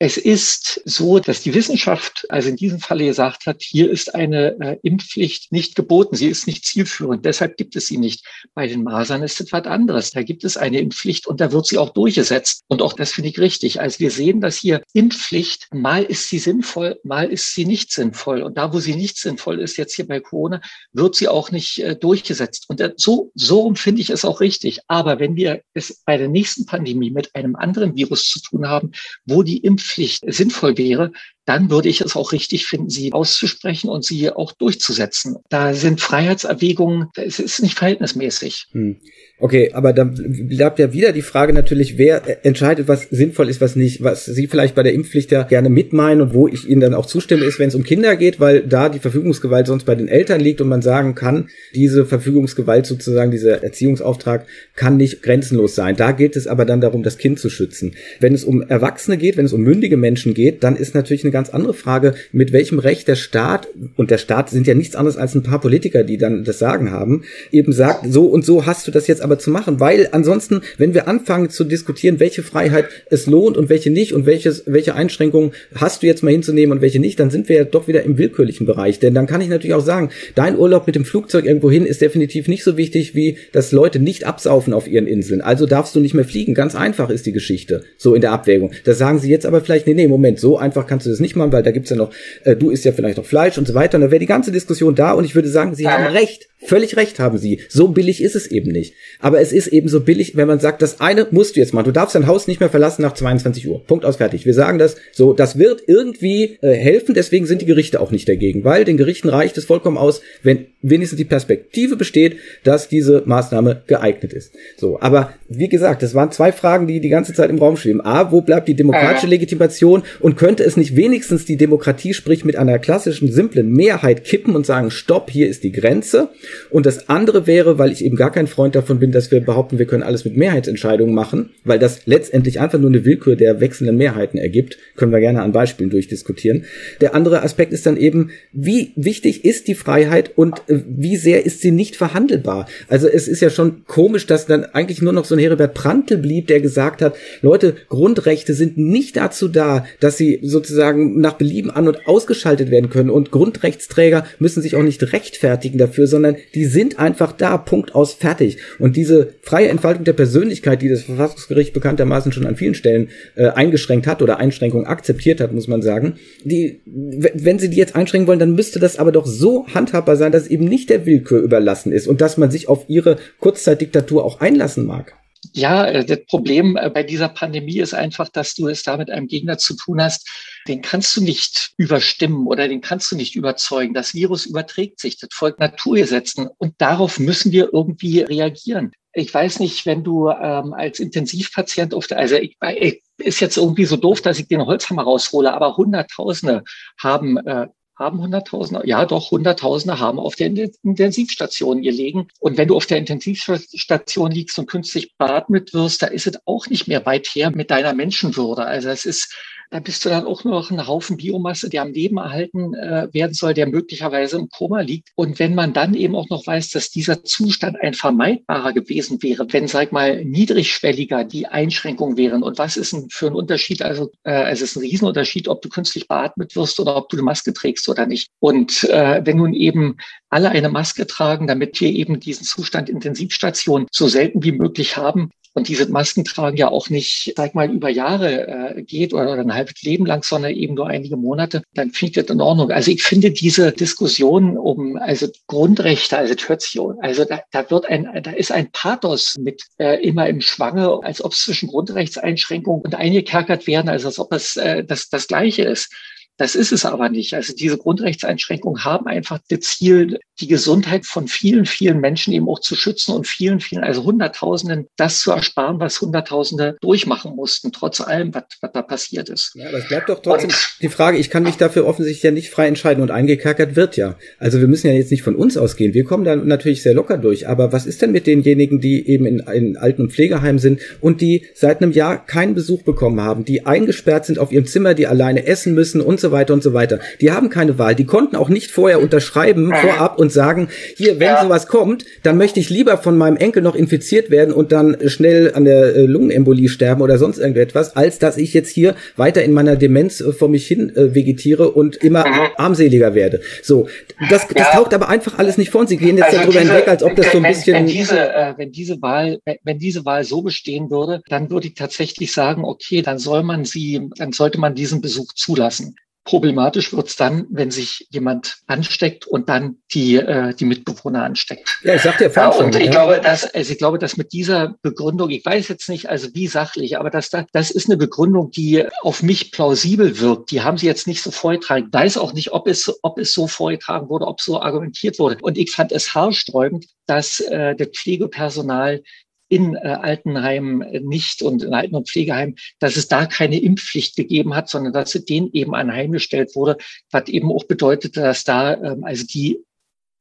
es ist so, dass die Wissenschaft, also in diesem Falle gesagt hat, hier ist eine äh, Impfpflicht nicht geboten, sie ist nicht zielführend, deshalb gibt es sie nicht. Bei den Masern ist es was anderes. Da gibt es eine Impfpflicht und da wird sie auch durchgesetzt. Und auch das finde ich richtig. Also wir sehen, dass hier Impfpflicht, mal ist sie sinnvoll, mal ist sie nicht sinnvoll. Und da, wo sie nicht sinnvoll ist, jetzt hier bei Corona, wird sie auch nicht äh, durchgesetzt. Und äh, so, so finde ich es auch richtig. Aber wenn wir es bei der nächsten Pandemie mit einem anderen Virus zu tun haben, wo die Impfpflicht Impfpflicht sinnvoll wäre, dann würde ich es auch richtig finden, sie auszusprechen und sie auch durchzusetzen. Da sind Freiheitserwägungen, es ist nicht verhältnismäßig. Hm. Okay, aber dann bleibt ja wieder die Frage natürlich, wer entscheidet, was sinnvoll ist, was nicht. Was Sie vielleicht bei der Impfpflicht ja gerne mitmeinen und wo ich Ihnen dann auch zustimme, ist, wenn es um Kinder geht, weil da die Verfügungsgewalt sonst bei den Eltern liegt und man sagen kann, diese Verfügungsgewalt sozusagen, dieser Erziehungsauftrag kann nicht grenzenlos sein. Da geht es aber dann darum, das Kind zu schützen. Wenn es um Erwachsene geht, wenn es um mündige Menschen geht, dann ist natürlich eine ganz andere Frage, mit welchem Recht der Staat, und der Staat sind ja nichts anderes als ein paar Politiker, die dann das Sagen haben, eben sagt, so und so hast du das jetzt aber zu machen, weil ansonsten, wenn wir anfangen zu diskutieren, welche Freiheit es lohnt und welche nicht und welches, welche Einschränkungen hast du jetzt mal hinzunehmen und welche nicht, dann sind wir ja doch wieder im willkürlichen Bereich. Denn dann kann ich natürlich auch sagen, dein Urlaub mit dem Flugzeug irgendwo hin ist definitiv nicht so wichtig, wie dass Leute nicht absaufen auf ihren Inseln. Also darfst du nicht mehr fliegen. Ganz einfach ist die Geschichte. So in der Abwägung. Da sagen sie jetzt aber vielleicht, nee, nee, Moment, so einfach kannst du das nicht machen, weil da gibt's ja noch, äh, du isst ja vielleicht noch Fleisch und so weiter. Und da wäre die ganze Diskussion da und ich würde sagen, sie haben recht. Völlig recht haben sie. So billig ist es eben nicht. Aber es ist eben so billig, wenn man sagt, das eine musst du jetzt machen. Du darfst dein Haus nicht mehr verlassen nach 22 Uhr. Punkt aus fertig. Wir sagen das so, das wird irgendwie äh, helfen, deswegen sind die Gerichte auch nicht dagegen, weil den Gerichten reicht es vollkommen aus, wenn wenigstens die Perspektive besteht, dass diese Maßnahme geeignet ist. So, aber wie gesagt, das waren zwei Fragen, die die ganze Zeit im Raum schweben. A, wo bleibt die demokratische Legitimation und könnte es nicht wenigstens die Demokratie, sprich mit einer klassischen, simplen Mehrheit kippen und sagen, stopp, hier ist die Grenze? Und das andere wäre, weil ich eben gar kein Freund davon bin, dass wir behaupten, wir können alles mit Mehrheitsentscheidungen machen, weil das letztendlich einfach nur eine Willkür der wechselnden Mehrheiten ergibt, können wir gerne an Beispielen durchdiskutieren. Der andere Aspekt ist dann eben, wie wichtig ist die Freiheit und äh, wie sehr ist sie nicht verhandelbar? Also es ist ja schon komisch, dass dann eigentlich nur noch so ein Heribert Prantl blieb, der gesagt hat, Leute, Grundrechte sind nicht dazu da, dass sie sozusagen nach Belieben an- und ausgeschaltet werden können und Grundrechtsträger müssen sich auch nicht rechtfertigen dafür, sondern die sind einfach da, Punkt aus, fertig. Und diese freie Entfaltung der Persönlichkeit, die das Verfassungsgericht bekanntermaßen schon an vielen Stellen äh, eingeschränkt hat oder Einschränkungen akzeptiert hat, muss man sagen, die, wenn sie die jetzt einschränken wollen, dann müsste das aber doch so handhabbar sein, dass eben nicht der Willkür überlassen ist und dass man sich auf ihre Kurzzeitdiktatur auch einlassen mag. Ja, äh, das Problem äh, bei dieser Pandemie ist einfach, dass du es da mit einem Gegner zu tun hast, den kannst du nicht überstimmen oder den kannst du nicht überzeugen. Das Virus überträgt sich, das folgt Naturgesetzen und darauf müssen wir irgendwie reagieren. Ich weiß nicht, wenn du ähm, als Intensivpatient auf der, also ich, ich, ist jetzt irgendwie so doof, dass ich den Holzhammer raushole, aber Hunderttausende haben äh, haben Hunderttausende, ja doch, Hunderttausende haben auf der Intensivstation gelegen. Und wenn du auf der Intensivstation liegst und künstlich beatmet wirst, da ist es auch nicht mehr weit her mit deiner Menschenwürde. Also es ist da bist du dann auch noch ein Haufen Biomasse, der am Leben erhalten äh, werden soll, der möglicherweise im Koma liegt. Und wenn man dann eben auch noch weiß, dass dieser Zustand ein vermeidbarer gewesen wäre, wenn, sag mal, niedrigschwelliger die Einschränkungen wären. Und was ist denn für ein Unterschied? Also, äh, es ist ein Riesenunterschied, ob du künstlich beatmet wirst oder ob du eine Maske trägst oder nicht. Und äh, wenn nun eben alle eine Maske tragen, damit wir eben diesen Zustand Intensivstation so selten wie möglich haben, und diese Masken tragen ja auch nicht, sag mal, über Jahre äh, geht oder, oder ein halbes Leben lang, sondern eben nur einige Monate, dann finde ich das in Ordnung. Also ich finde diese Diskussion um also Grundrechte, also sich, also da, da wird ein, da ist ein Pathos mit äh, immer im Schwange, als ob es zwischen Grundrechtseinschränkungen und eingekerkert werden, also als ob es äh, das, das Gleiche ist. Das ist es aber nicht. Also diese Grundrechtseinschränkungen haben einfach das Ziel, die Gesundheit von vielen, vielen Menschen eben auch zu schützen und vielen, vielen, also Hunderttausenden, das zu ersparen, was Hunderttausende durchmachen mussten, trotz allem, was, was da passiert ist. Ja, aber es bleibt doch trotzdem und, die Frage, ich kann mich dafür offensichtlich ja nicht frei entscheiden und eingekerkert wird ja. Also wir müssen ja jetzt nicht von uns ausgehen. Wir kommen da natürlich sehr locker durch. Aber was ist denn mit denjenigen, die eben in, in Alten- und Pflegeheimen sind und die seit einem Jahr keinen Besuch bekommen haben, die eingesperrt sind auf ihrem Zimmer, die alleine essen müssen und so so weiter und so weiter. Die haben keine Wahl. Die konnten auch nicht vorher unterschreiben, vorab und sagen, hier, wenn ja. sowas kommt, dann möchte ich lieber von meinem Enkel noch infiziert werden und dann schnell an der äh, Lungenembolie sterben oder sonst irgendetwas, als dass ich jetzt hier weiter in meiner Demenz äh, vor mich hin äh, vegetiere und immer mhm. armseliger werde. So, das, das ja. taucht aber einfach alles nicht vor und sie gehen jetzt also darüber diese, hinweg, als ob das so ein bisschen... Wenn diese, äh, wenn diese Wahl, wenn diese Wahl so bestehen würde, dann würde ich tatsächlich sagen, okay, dann soll man sie, dann sollte man diesen Besuch zulassen. Problematisch wird's dann, wenn sich jemand ansteckt und dann die, äh, die Mitbewohner ansteckt. Ja, ich sagte ja vorhin ja, Und ich ja. glaube, dass, also ich glaube, dass mit dieser Begründung, ich weiß jetzt nicht, also wie sachlich, aber das, das ist eine Begründung, die auf mich plausibel wirkt. Die haben sie jetzt nicht so vorgetragen. Ich weiß auch nicht, ob es, ob es so vorgetragen wurde, ob so argumentiert wurde. Und ich fand es haarsträubend, dass äh, das Pflegepersonal in äh, Altenheimen nicht und in Alten- und Pflegeheimen, dass es da keine Impfpflicht gegeben hat, sondern dass es denen eben anheimgestellt wurde, was eben auch bedeutete, dass da ähm, also die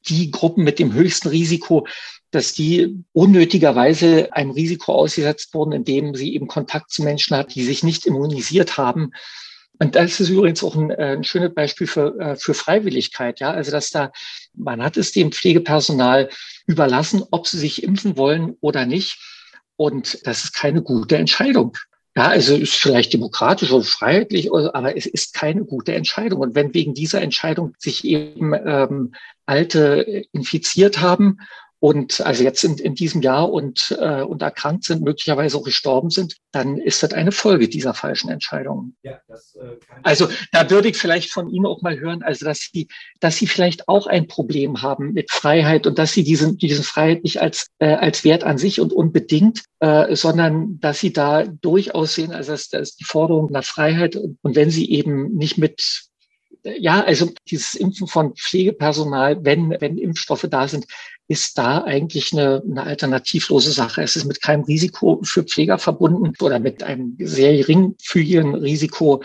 die Gruppen mit dem höchsten Risiko, dass die unnötigerweise einem Risiko ausgesetzt wurden, indem sie eben Kontakt zu Menschen hat, die sich nicht immunisiert haben. Und das ist übrigens auch ein, äh, ein schönes Beispiel für, äh, für Freiwilligkeit. Ja, also dass da, man hat es dem Pflegepersonal überlassen, ob sie sich impfen wollen oder nicht. Und das ist keine gute Entscheidung. Ja, also ist vielleicht demokratisch und freiheitlich, aber es ist keine gute Entscheidung. Und wenn wegen dieser Entscheidung sich eben ähm, Alte infiziert haben und also jetzt in, in diesem Jahr und, äh, und erkrankt sind, möglicherweise auch gestorben sind, dann ist das eine Folge dieser falschen Entscheidung. Ja, das, äh, also da würde ich vielleicht von Ihnen auch mal hören, also dass Sie, dass Sie vielleicht auch ein Problem haben mit Freiheit und dass Sie diesen, diesen Freiheit nicht als, äh, als Wert an sich und unbedingt, äh, sondern dass Sie da durchaus sehen, also dass, dass die Forderung nach Freiheit und wenn Sie eben nicht mit ja, also dieses Impfen von Pflegepersonal, wenn, wenn Impfstoffe da sind, ist da eigentlich eine, eine alternativlose Sache. Es ist mit keinem Risiko für Pfleger verbunden oder mit einem sehr geringfügigen Risiko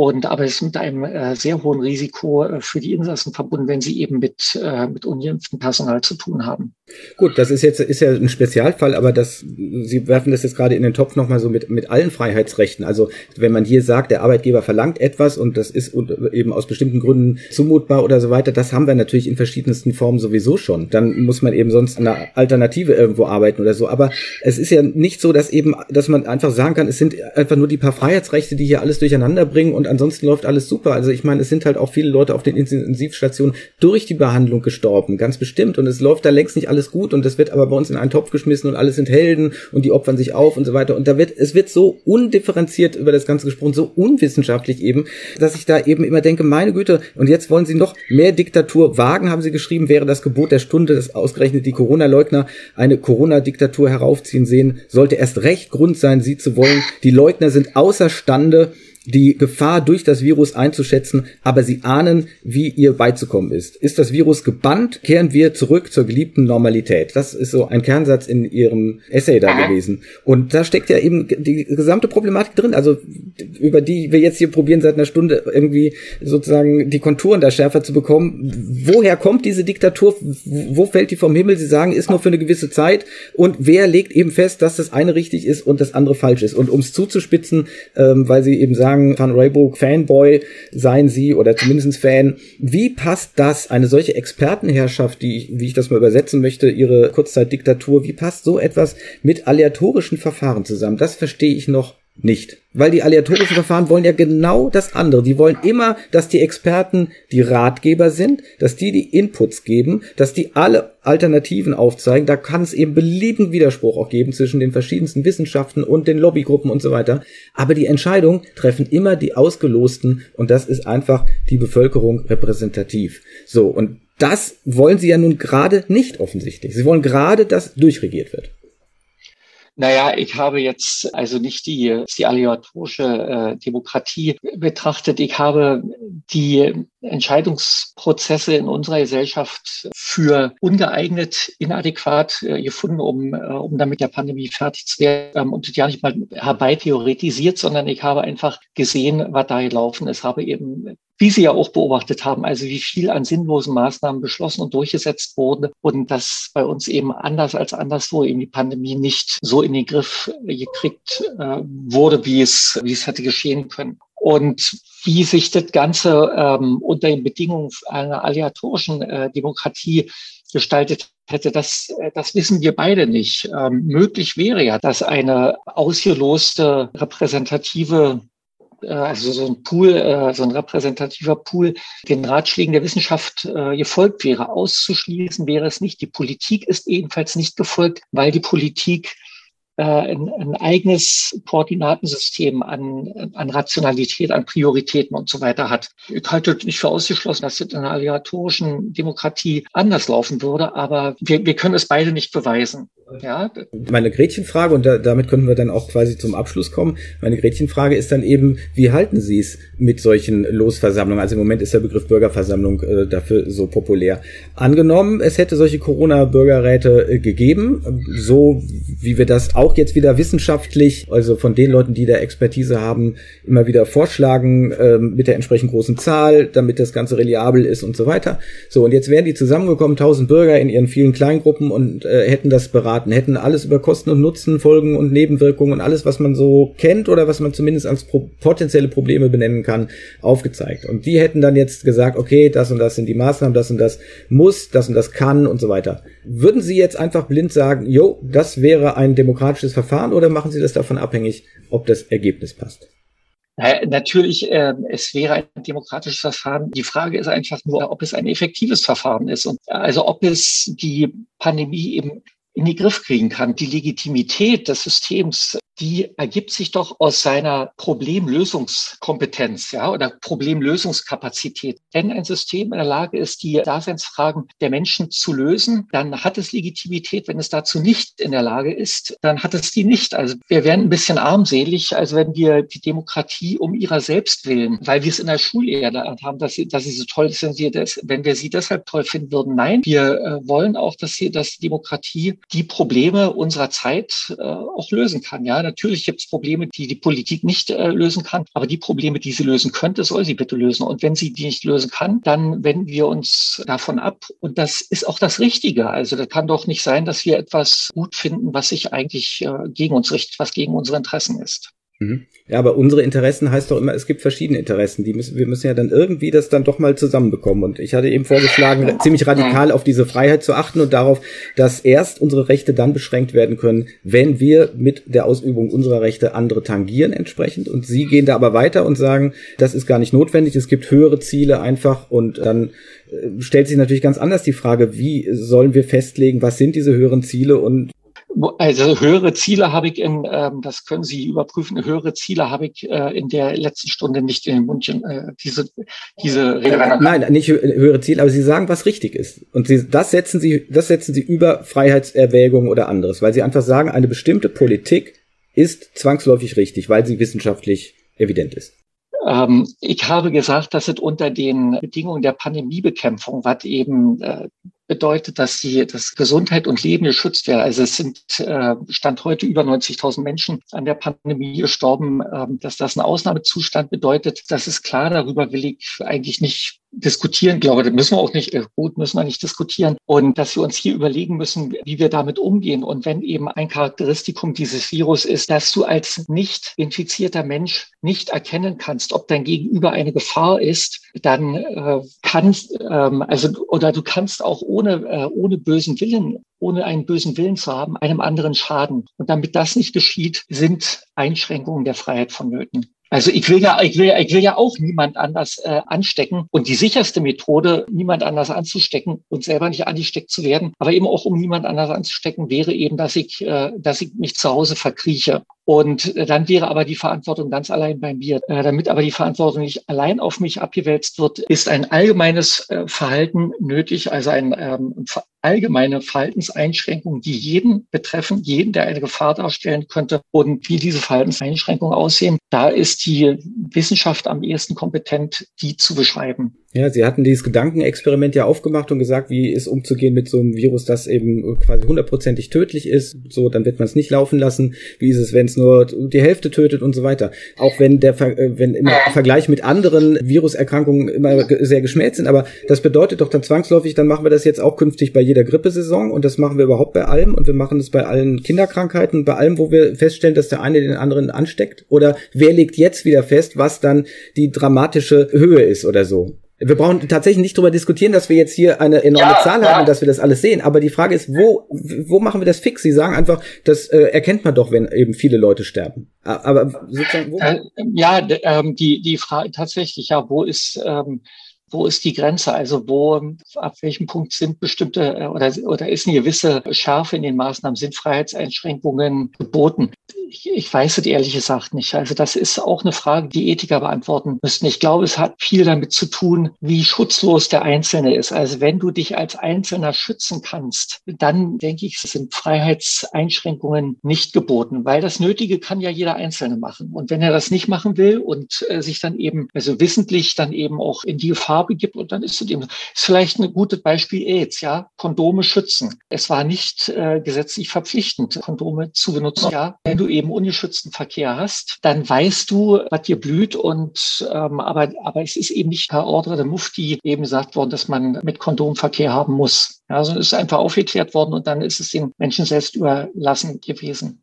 und aber es ist mit einem äh, sehr hohen Risiko äh, für die Insassen verbunden, wenn sie eben mit, äh, mit ungeimpftem Personal zu tun haben. Gut, das ist jetzt ist ja ein Spezialfall, aber das, Sie werfen das jetzt gerade in den Topf nochmal so mit, mit allen Freiheitsrechten. Also wenn man hier sagt, der Arbeitgeber verlangt etwas und das ist eben aus bestimmten Gründen zumutbar oder so weiter, das haben wir natürlich in verschiedensten Formen sowieso schon. Dann muss man eben sonst eine Alternative irgendwo arbeiten oder so. Aber es ist ja nicht so, dass eben, dass man einfach sagen kann, es sind einfach nur die paar Freiheitsrechte, die hier alles durcheinander bringen und ansonsten läuft alles super. Also ich meine, es sind halt auch viele Leute auf den Intensivstationen durch die Behandlung gestorben, ganz bestimmt. Und es läuft da längst nicht alles gut und es wird aber bei uns in einen Topf geschmissen und alles sind Helden und die opfern sich auf und so weiter. Und da wird, es wird so undifferenziert über das Ganze gesprochen, so unwissenschaftlich eben, dass ich da eben immer denke, meine Güte, und jetzt wollen sie noch mehr Diktatur wagen, haben sie geschrieben, wäre das Gebot der Stunde, dass ausgerechnet die Corona-Leugner eine Corona-Diktatur heraufziehen sehen, sollte erst recht Grund sein, sie zu wollen. Die Leugner sind außerstande, die Gefahr durch das Virus einzuschätzen, aber sie ahnen, wie ihr beizukommen ist. Ist das Virus gebannt, kehren wir zurück zur geliebten Normalität. Das ist so ein Kernsatz in ihrem Essay da gewesen. Und da steckt ja eben die gesamte Problematik drin, also über die wir jetzt hier probieren seit einer Stunde irgendwie sozusagen die Konturen da schärfer zu bekommen. Woher kommt diese Diktatur? Wo fällt die vom Himmel? Sie sagen, ist nur für eine gewisse Zeit. Und wer legt eben fest, dass das eine richtig ist und das andere falsch ist? Und um es zuzuspitzen, ähm, weil sie eben sagen, sagen, Van Rayburg Fanboy seien Sie oder zumindest Fan. Wie passt das, eine solche Expertenherrschaft, die, wie ich das mal übersetzen möchte, Ihre Kurzzeitdiktatur, wie passt so etwas mit aleatorischen Verfahren zusammen? Das verstehe ich noch nicht. Weil die aleatorischen Verfahren wollen ja genau das andere. Die wollen immer, dass die Experten die Ratgeber sind, dass die die Inputs geben, dass die alle Alternativen aufzeigen. Da kann es eben beliebigen Widerspruch auch geben zwischen den verschiedensten Wissenschaften und den Lobbygruppen und so weiter. Aber die Entscheidung treffen immer die Ausgelosten und das ist einfach die Bevölkerung repräsentativ. So, und das wollen sie ja nun gerade nicht offensichtlich. Sie wollen gerade, dass durchregiert wird. Naja, ich habe jetzt also nicht die, die aleatorische äh, Demokratie betrachtet. Ich habe die Entscheidungsprozesse in unserer Gesellschaft für ungeeignet, inadäquat äh, gefunden, um, äh, um damit der Pandemie fertig zu werden ähm, und ja nicht mal herbei theoretisiert, sondern ich habe einfach gesehen, was da gelaufen ist, habe eben wie Sie ja auch beobachtet haben, also wie viel an sinnlosen Maßnahmen beschlossen und durchgesetzt wurde und dass bei uns eben anders als anderswo eben die Pandemie nicht so in den Griff gekriegt äh, wurde, wie es, wie es hätte geschehen können. Und wie sich das Ganze ähm, unter den Bedingungen einer aleatorischen äh, Demokratie gestaltet hätte, das, äh, das wissen wir beide nicht. Ähm, möglich wäre ja, dass eine ausgeloste repräsentative äh, also so ein Pool, äh, so ein repräsentativer Pool, den Ratschlägen der Wissenschaft gefolgt wäre. Auszuschließen wäre es nicht. Die Politik ist ebenfalls nicht gefolgt, weil die Politik ein, ein eigenes Koordinatensystem an, an Rationalität, an Prioritäten und so weiter hat. Ich halte nicht für ausgeschlossen, dass es in einer aleatorischen Demokratie anders laufen würde, aber wir, wir können es beide nicht beweisen. Ja. Meine Gretchenfrage, und da, damit können wir dann auch quasi zum Abschluss kommen, meine Gretchenfrage ist dann eben, wie halten Sie es mit solchen Losversammlungen? Also im Moment ist der Begriff Bürgerversammlung äh, dafür so populär. Angenommen, es hätte solche Corona-Bürgerräte äh, gegeben, so wie wir das auch jetzt wieder wissenschaftlich, also von den Leuten, die da Expertise haben, immer wieder vorschlagen, äh, mit der entsprechend großen Zahl, damit das Ganze reliabel ist und so weiter. So, und jetzt wären die zusammengekommen, tausend Bürger in ihren vielen Kleingruppen und äh, hätten das beraten hätten alles über Kosten und Nutzen, Folgen und Nebenwirkungen und alles, was man so kennt oder was man zumindest als pro potenzielle Probleme benennen kann, aufgezeigt. Und die hätten dann jetzt gesagt, okay, das und das sind die Maßnahmen, das und das muss, das und das kann und so weiter. Würden Sie jetzt einfach blind sagen, jo, das wäre ein demokratisches Verfahren oder machen Sie das davon abhängig, ob das Ergebnis passt? Natürlich, äh, es wäre ein demokratisches Verfahren. Die Frage ist einfach nur, ob es ein effektives Verfahren ist und also ob es die Pandemie eben in den Griff kriegen kann. Die Legitimität des Systems die ergibt sich doch aus seiner Problemlösungskompetenz, ja, oder Problemlösungskapazität. Wenn ein System in der Lage ist, die Daseinsfragen der Menschen zu lösen, dann hat es Legitimität. Wenn es dazu nicht in der Lage ist, dann hat es die nicht. Also wir wären ein bisschen armselig, als wenn wir die Demokratie um ihrer selbst willen, weil wir es in der Schule gelernt haben, dass sie, dass sie so toll ist, wenn wir sie deshalb toll finden würden. Nein, wir äh, wollen auch, dass sie, dass die Demokratie die Probleme unserer Zeit äh, auch lösen kann. Ja, Natürlich gibt es Probleme, die die Politik nicht äh, lösen kann, aber die Probleme, die sie lösen könnte, soll sie bitte lösen. Und wenn sie die nicht lösen kann, dann wenden wir uns davon ab. Und das ist auch das Richtige. Also das kann doch nicht sein, dass wir etwas gut finden, was sich eigentlich äh, gegen uns richtet, was gegen unsere Interessen ist. Mhm. Ja, aber unsere Interessen heißt doch immer, es gibt verschiedene Interessen. Die müssen, wir müssen ja dann irgendwie das dann doch mal zusammenbekommen. Und ich hatte eben vorgeschlagen, ziemlich radikal auf diese Freiheit zu achten und darauf, dass erst unsere Rechte dann beschränkt werden können, wenn wir mit der Ausübung unserer Rechte andere tangieren entsprechend. Und Sie gehen da aber weiter und sagen, das ist gar nicht notwendig. Es gibt höhere Ziele einfach und dann äh, stellt sich natürlich ganz anders die Frage, wie sollen wir festlegen, was sind diese höheren Ziele und also höhere Ziele habe ich in, ähm, das können Sie überprüfen, höhere Ziele habe ich äh, in der letzten Stunde nicht in den Mund. Äh, diese, diese Rede. Nein, nicht höhere Ziele, aber Sie sagen, was richtig ist. Und Sie, das setzen Sie, das setzen Sie über Freiheitserwägungen oder anderes, weil Sie einfach sagen, eine bestimmte Politik ist zwangsläufig richtig, weil sie wissenschaftlich evident ist. Ähm, ich habe gesagt, dass es unter den Bedingungen der Pandemiebekämpfung, was eben äh, bedeutet, dass die, dass Gesundheit und Leben geschützt werden. Also es sind äh, Stand heute über 90.000 Menschen an der Pandemie gestorben. Ähm, dass das ein Ausnahmezustand bedeutet, das ist klar. Darüber will ich eigentlich nicht diskutieren, glaube, da müssen wir auch nicht, äh, gut, müssen wir nicht diskutieren. Und dass wir uns hier überlegen müssen, wie wir damit umgehen. Und wenn eben ein Charakteristikum dieses Virus ist, dass du als nicht infizierter Mensch nicht erkennen kannst, ob dein Gegenüber eine Gefahr ist, dann äh, kannst, ähm, also, oder du kannst auch ohne, äh, ohne bösen Willen ohne einen bösen Willen zu haben, einem anderen schaden. Und damit das nicht geschieht, sind Einschränkungen der Freiheit vonnöten. Also ich will ja, ich will, ich will ja auch niemand anders äh, anstecken. Und die sicherste Methode, niemand anders anzustecken und selber nicht angesteckt zu werden, aber eben auch um niemand anders anzustecken, wäre eben, dass ich, äh, dass ich mich zu Hause verkrieche. Und dann wäre aber die Verantwortung ganz allein bei mir. Äh, damit aber die Verantwortung nicht allein auf mich abgewälzt wird, ist ein allgemeines äh, Verhalten nötig, also ein ähm, allgemeine Verhaltenseinschränkungen, die jeden betreffen, jeden, der eine Gefahr darstellen könnte. Und wie diese Verhaltenseinschränkungen aussehen, da ist die Wissenschaft am ehesten kompetent, die zu beschreiben. Ja, Sie hatten dieses Gedankenexperiment ja aufgemacht und gesagt, wie ist umzugehen mit so einem Virus, das eben quasi hundertprozentig tödlich ist. So, dann wird man es nicht laufen lassen. Wie ist es, wenn es nur die Hälfte tötet und so weiter. Auch wenn der, äh, wenn im Vergleich mit anderen Viruserkrankungen immer sehr geschmäht sind. Aber das bedeutet doch dann zwangsläufig, dann machen wir das jetzt auch künftig bei jeder Grippesaison und das machen wir überhaupt bei allem und wir machen es bei allen Kinderkrankheiten, bei allem, wo wir feststellen, dass der eine den anderen ansteckt. Oder wer legt jetzt wieder fest, was dann die dramatische Höhe ist oder so? Wir brauchen tatsächlich nicht darüber diskutieren, dass wir jetzt hier eine enorme ja, Zahl ja. haben und dass wir das alles sehen. Aber die Frage ist, wo, wo machen wir das fix? Sie sagen einfach, das äh, erkennt man doch, wenn eben viele Leute sterben. Aber sozusagen, wo? Äh, ja, ähm, die, die Frage tatsächlich, ja, wo ist, ähm, wo ist die Grenze? Also wo, ab welchem Punkt sind bestimmte äh, oder, oder ist eine gewisse Schärfe in den Maßnahmen, sind Freiheitseinschränkungen geboten? Ich, ich weiß es ehrlich gesagt nicht. Also das ist auch eine Frage, die Ethiker beantworten müssten. Ich glaube, es hat viel damit zu tun, wie schutzlos der Einzelne ist. Also wenn du dich als Einzelner schützen kannst, dann denke ich, sind Freiheitseinschränkungen nicht geboten, weil das Nötige kann ja jeder Einzelne machen. Und wenn er das nicht machen will und äh, sich dann eben, also wissentlich dann eben auch in die Gefahr begibt und dann ist es eben, ist vielleicht ein gutes Beispiel AIDS, ja, Kondome schützen. Es war nicht äh, gesetzlich verpflichtend, Kondome zu benutzen, ja. Wenn du eben ungeschützten Verkehr hast, dann weißt du, was dir blüht und ähm, aber, aber es ist eben nicht per Ordre der Mufti eben gesagt worden, dass man mit Kondomverkehr haben muss. Ja, also es ist einfach aufgeklärt worden und dann ist es den Menschen selbst überlassen gewesen.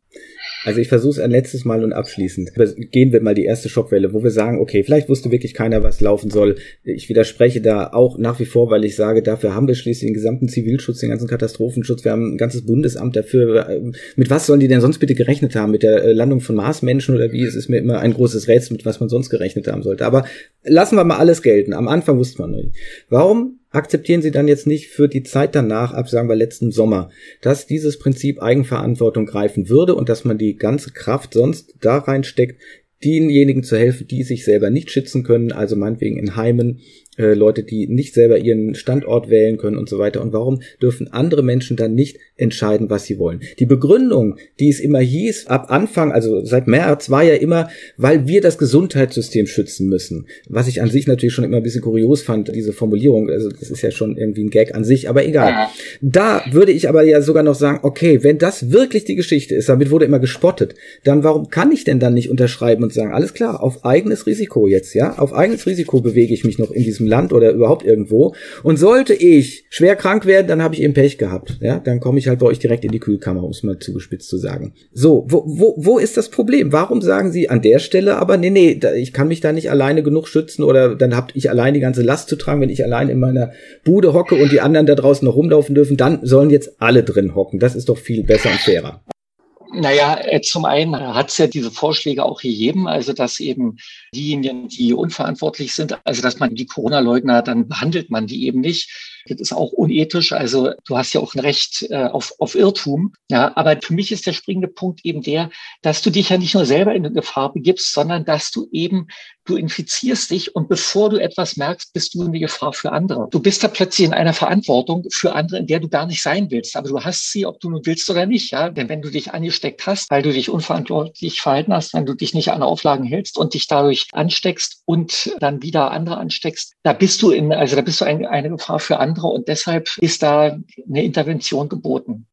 Also ich versuche es ein letztes Mal und abschließend. Gehen wir mal die erste Schockwelle, wo wir sagen, okay, vielleicht wusste wirklich keiner, was laufen soll. Ich widerspreche da auch nach wie vor, weil ich sage, dafür haben wir schließlich den gesamten Zivilschutz, den ganzen Katastrophenschutz. Wir haben ein ganzes Bundesamt dafür. Mit was sollen die denn sonst bitte gerechnet haben? Mit der äh, Landung von Marsmenschen oder wie? Es ist mir immer ein großes Rätsel, mit was man sonst gerechnet haben sollte. Aber lassen wir mal alles gelten. Am Anfang wusste man nicht. Warum akzeptieren Sie dann jetzt nicht für die Zeit danach, ab sagen wir letzten Sommer, dass dieses Prinzip Eigenverantwortung greifen würde und dass man die ganze Kraft sonst da reinsteckt, denjenigen zu helfen, die sich selber nicht schützen können, also meinetwegen in Heimen, äh, Leute, die nicht selber ihren Standort wählen können und so weiter. Und warum dürfen andere Menschen dann nicht entscheiden, was sie wollen? Die Begründung, die es immer hieß, ab Anfang, also seit März, war ja immer, weil wir das Gesundheitssystem schützen müssen. Was ich an sich natürlich schon immer ein bisschen kurios fand, diese Formulierung. Also das ist ja schon irgendwie ein Gag an sich, aber egal. Ja. Da würde ich aber ja sogar noch sagen, okay, wenn das wirklich die Geschichte ist, damit wurde immer gespottet, dann warum kann ich denn dann nicht unterschreiben und sagen, alles klar, auf eigenes Risiko jetzt, ja? Auf eigenes Risiko bewege ich mich noch in diesem Land oder überhaupt irgendwo. Und sollte ich schwer krank werden, dann habe ich eben Pech gehabt. Ja, dann komme ich halt bei euch direkt in die Kühlkammer, um es mal zugespitzt zu sagen. So, wo, wo, wo ist das Problem? Warum sagen Sie an der Stelle aber, nee, nee, ich kann mich da nicht alleine genug schützen oder dann habt ich allein die ganze Last zu tragen, wenn ich allein in meiner Bude hocke und die anderen da draußen noch rumlaufen dürfen, dann sollen jetzt alle drin hocken. Das ist doch viel besser und fairer. Naja, äh, zum einen hat es ja diese Vorschläge auch gegeben, also dass eben diejenigen, die unverantwortlich sind, also dass man die Corona-Leugner, dann behandelt man die eben nicht das ist auch unethisch. Also du hast ja auch ein Recht äh, auf, auf Irrtum. Ja, aber für mich ist der springende Punkt eben der, dass du dich ja nicht nur selber in Gefahr begibst, sondern dass du eben, du infizierst dich und bevor du etwas merkst, bist du eine Gefahr für andere. Du bist da plötzlich in einer Verantwortung für andere, in der du gar nicht sein willst. Aber du hast sie, ob du nun willst oder nicht. Ja, denn wenn du dich angesteckt hast, weil du dich unverantwortlich verhalten hast, wenn du dich nicht an Auflagen hältst und dich dadurch ansteckst und dann wieder andere ansteckst, da bist du in, also da bist du ein, eine Gefahr für andere andere und deshalb ist da eine Intervention geboten.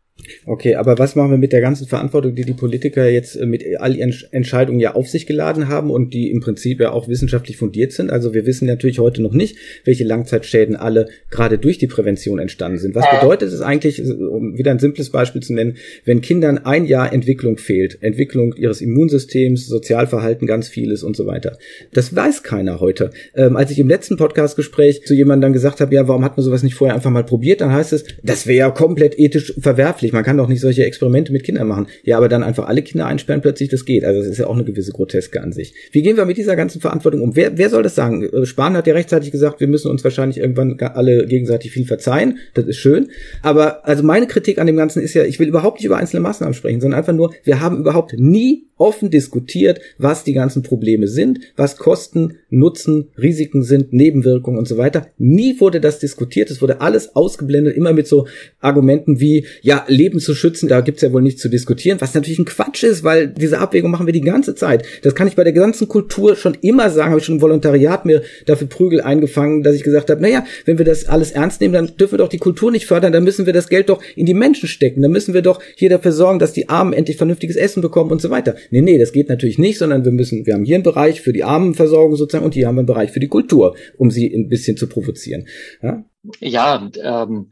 Okay, aber was machen wir mit der ganzen Verantwortung, die die Politiker jetzt äh, mit all ihren Entscheidungen ja auf sich geladen haben und die im Prinzip ja auch wissenschaftlich fundiert sind? Also wir wissen natürlich heute noch nicht, welche Langzeitschäden alle gerade durch die Prävention entstanden sind. Was bedeutet es eigentlich, um wieder ein simples Beispiel zu nennen, wenn Kindern ein Jahr Entwicklung fehlt, Entwicklung ihres Immunsystems, Sozialverhalten, ganz vieles und so weiter. Das weiß keiner heute. Ähm, als ich im letzten Podcastgespräch zu jemandem dann gesagt habe, ja, warum hat man sowas nicht vorher einfach mal probiert, dann heißt es, das wäre ja komplett ethisch verwerflich. Man kann doch nicht solche Experimente mit Kindern machen. Ja, aber dann einfach alle Kinder einsperren, plötzlich, das geht. Also das ist ja auch eine gewisse Groteske an sich. Wie gehen wir mit dieser ganzen Verantwortung um? Wer, wer soll das sagen? Äh, Spahn hat ja rechtzeitig gesagt, wir müssen uns wahrscheinlich irgendwann alle gegenseitig viel verzeihen. Das ist schön. Aber also meine Kritik an dem Ganzen ist ja, ich will überhaupt nicht über einzelne Maßnahmen sprechen, sondern einfach nur, wir haben überhaupt nie offen diskutiert, was die ganzen Probleme sind, was Kosten, Nutzen, Risiken sind, Nebenwirkungen und so weiter. Nie wurde das diskutiert, es wurde alles ausgeblendet, immer mit so Argumenten wie, ja, Leben zu schützen, da gibt's ja wohl nichts zu diskutieren, was natürlich ein Quatsch ist, weil diese Abwägung machen wir die ganze Zeit. Das kann ich bei der ganzen Kultur schon immer sagen, habe ich schon im Volontariat mir dafür Prügel eingefangen, dass ich gesagt habe, naja, wenn wir das alles ernst nehmen, dann dürfen wir doch die Kultur nicht fördern, dann müssen wir das Geld doch in die Menschen stecken, dann müssen wir doch hier dafür sorgen, dass die Armen endlich vernünftiges Essen bekommen und so weiter. Nee, nee, das geht natürlich nicht, sondern wir müssen, wir haben hier einen Bereich für die Armenversorgung sozusagen und hier haben wir einen Bereich für die Kultur, um sie ein bisschen zu provozieren. Ja, ja ähm,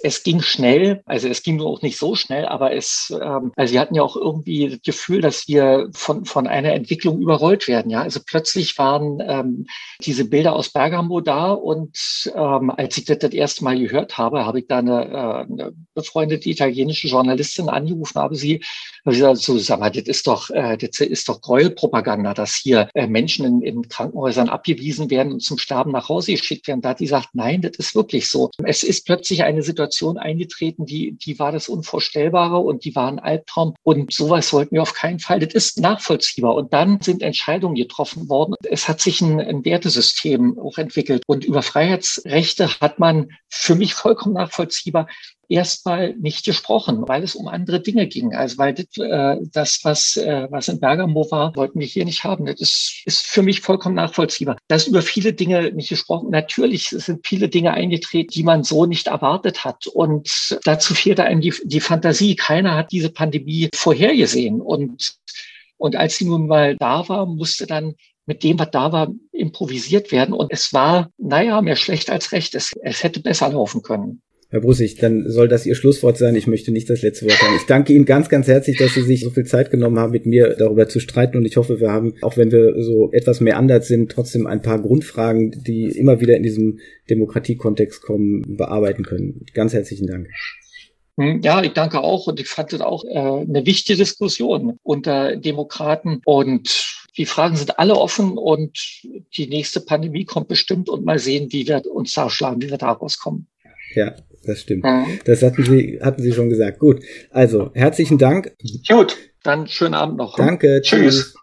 es ging schnell, also es ging nur auch nicht so schnell, aber es, ähm, also wir hatten ja auch irgendwie das Gefühl, dass wir von, von einer Entwicklung überrollt werden. Ja, also plötzlich waren ähm, diese Bilder aus Bergamo da und ähm, als ich das das erste Mal gehört habe, habe ich da eine, äh, eine befreundete italienische Journalistin angerufen, habe sie, habe sie gesagt, so, sag mal, das ist doch, äh, das ist doch Gräuelpropaganda, dass hier äh, Menschen in, in Krankenhäusern abgewiesen werden und zum Sterben nach Hause geschickt werden. Da hat die gesagt, nein, das ist wirklich so. Es ist plötzlich eine Situation, Situation eingetreten, die, die war das Unvorstellbare und die war ein Albtraum. Und sowas wollten wir auf keinen Fall. Das ist nachvollziehbar. Und dann sind Entscheidungen getroffen worden. Es hat sich ein, ein Wertesystem auch entwickelt. Und über Freiheitsrechte hat man für mich vollkommen nachvollziehbar erstmal nicht gesprochen, weil es um andere Dinge ging. Also weil das, äh, das was, äh, was in Bergamo war, wollten wir hier nicht haben. Das ist, ist für mich vollkommen nachvollziehbar. Da ist über viele Dinge nicht gesprochen. Natürlich sind viele Dinge eingetreten, die man so nicht erwartet hat. Und dazu fehlte einem die, die Fantasie. Keiner hat diese Pandemie vorhergesehen. Und, und als sie nun mal da war, musste dann mit dem, was da war, improvisiert werden. Und es war, naja, mehr schlecht als recht. Es, es hätte besser laufen können. Herr Brussig, dann soll das Ihr Schlusswort sein. Ich möchte nicht das letzte Wort haben. Ich danke Ihnen ganz, ganz herzlich, dass Sie sich so viel Zeit genommen haben, mit mir darüber zu streiten. Und ich hoffe, wir haben, auch wenn wir so etwas mehr anders sind, trotzdem ein paar Grundfragen, die immer wieder in diesem Demokratiekontext kommen, bearbeiten können. Ganz herzlichen Dank. Hm, ja, ich danke auch und ich fand das auch äh, eine wichtige Diskussion unter Demokraten und die Fragen sind alle offen und die nächste Pandemie kommt bestimmt und mal sehen, wie wir uns da schlagen, wie wir da rauskommen. Ja, das stimmt. Mhm. Das hatten Sie, hatten Sie schon gesagt. Gut. Also, herzlichen Dank. Gut, dann schönen Abend noch. Danke. Tschüss. tschüss.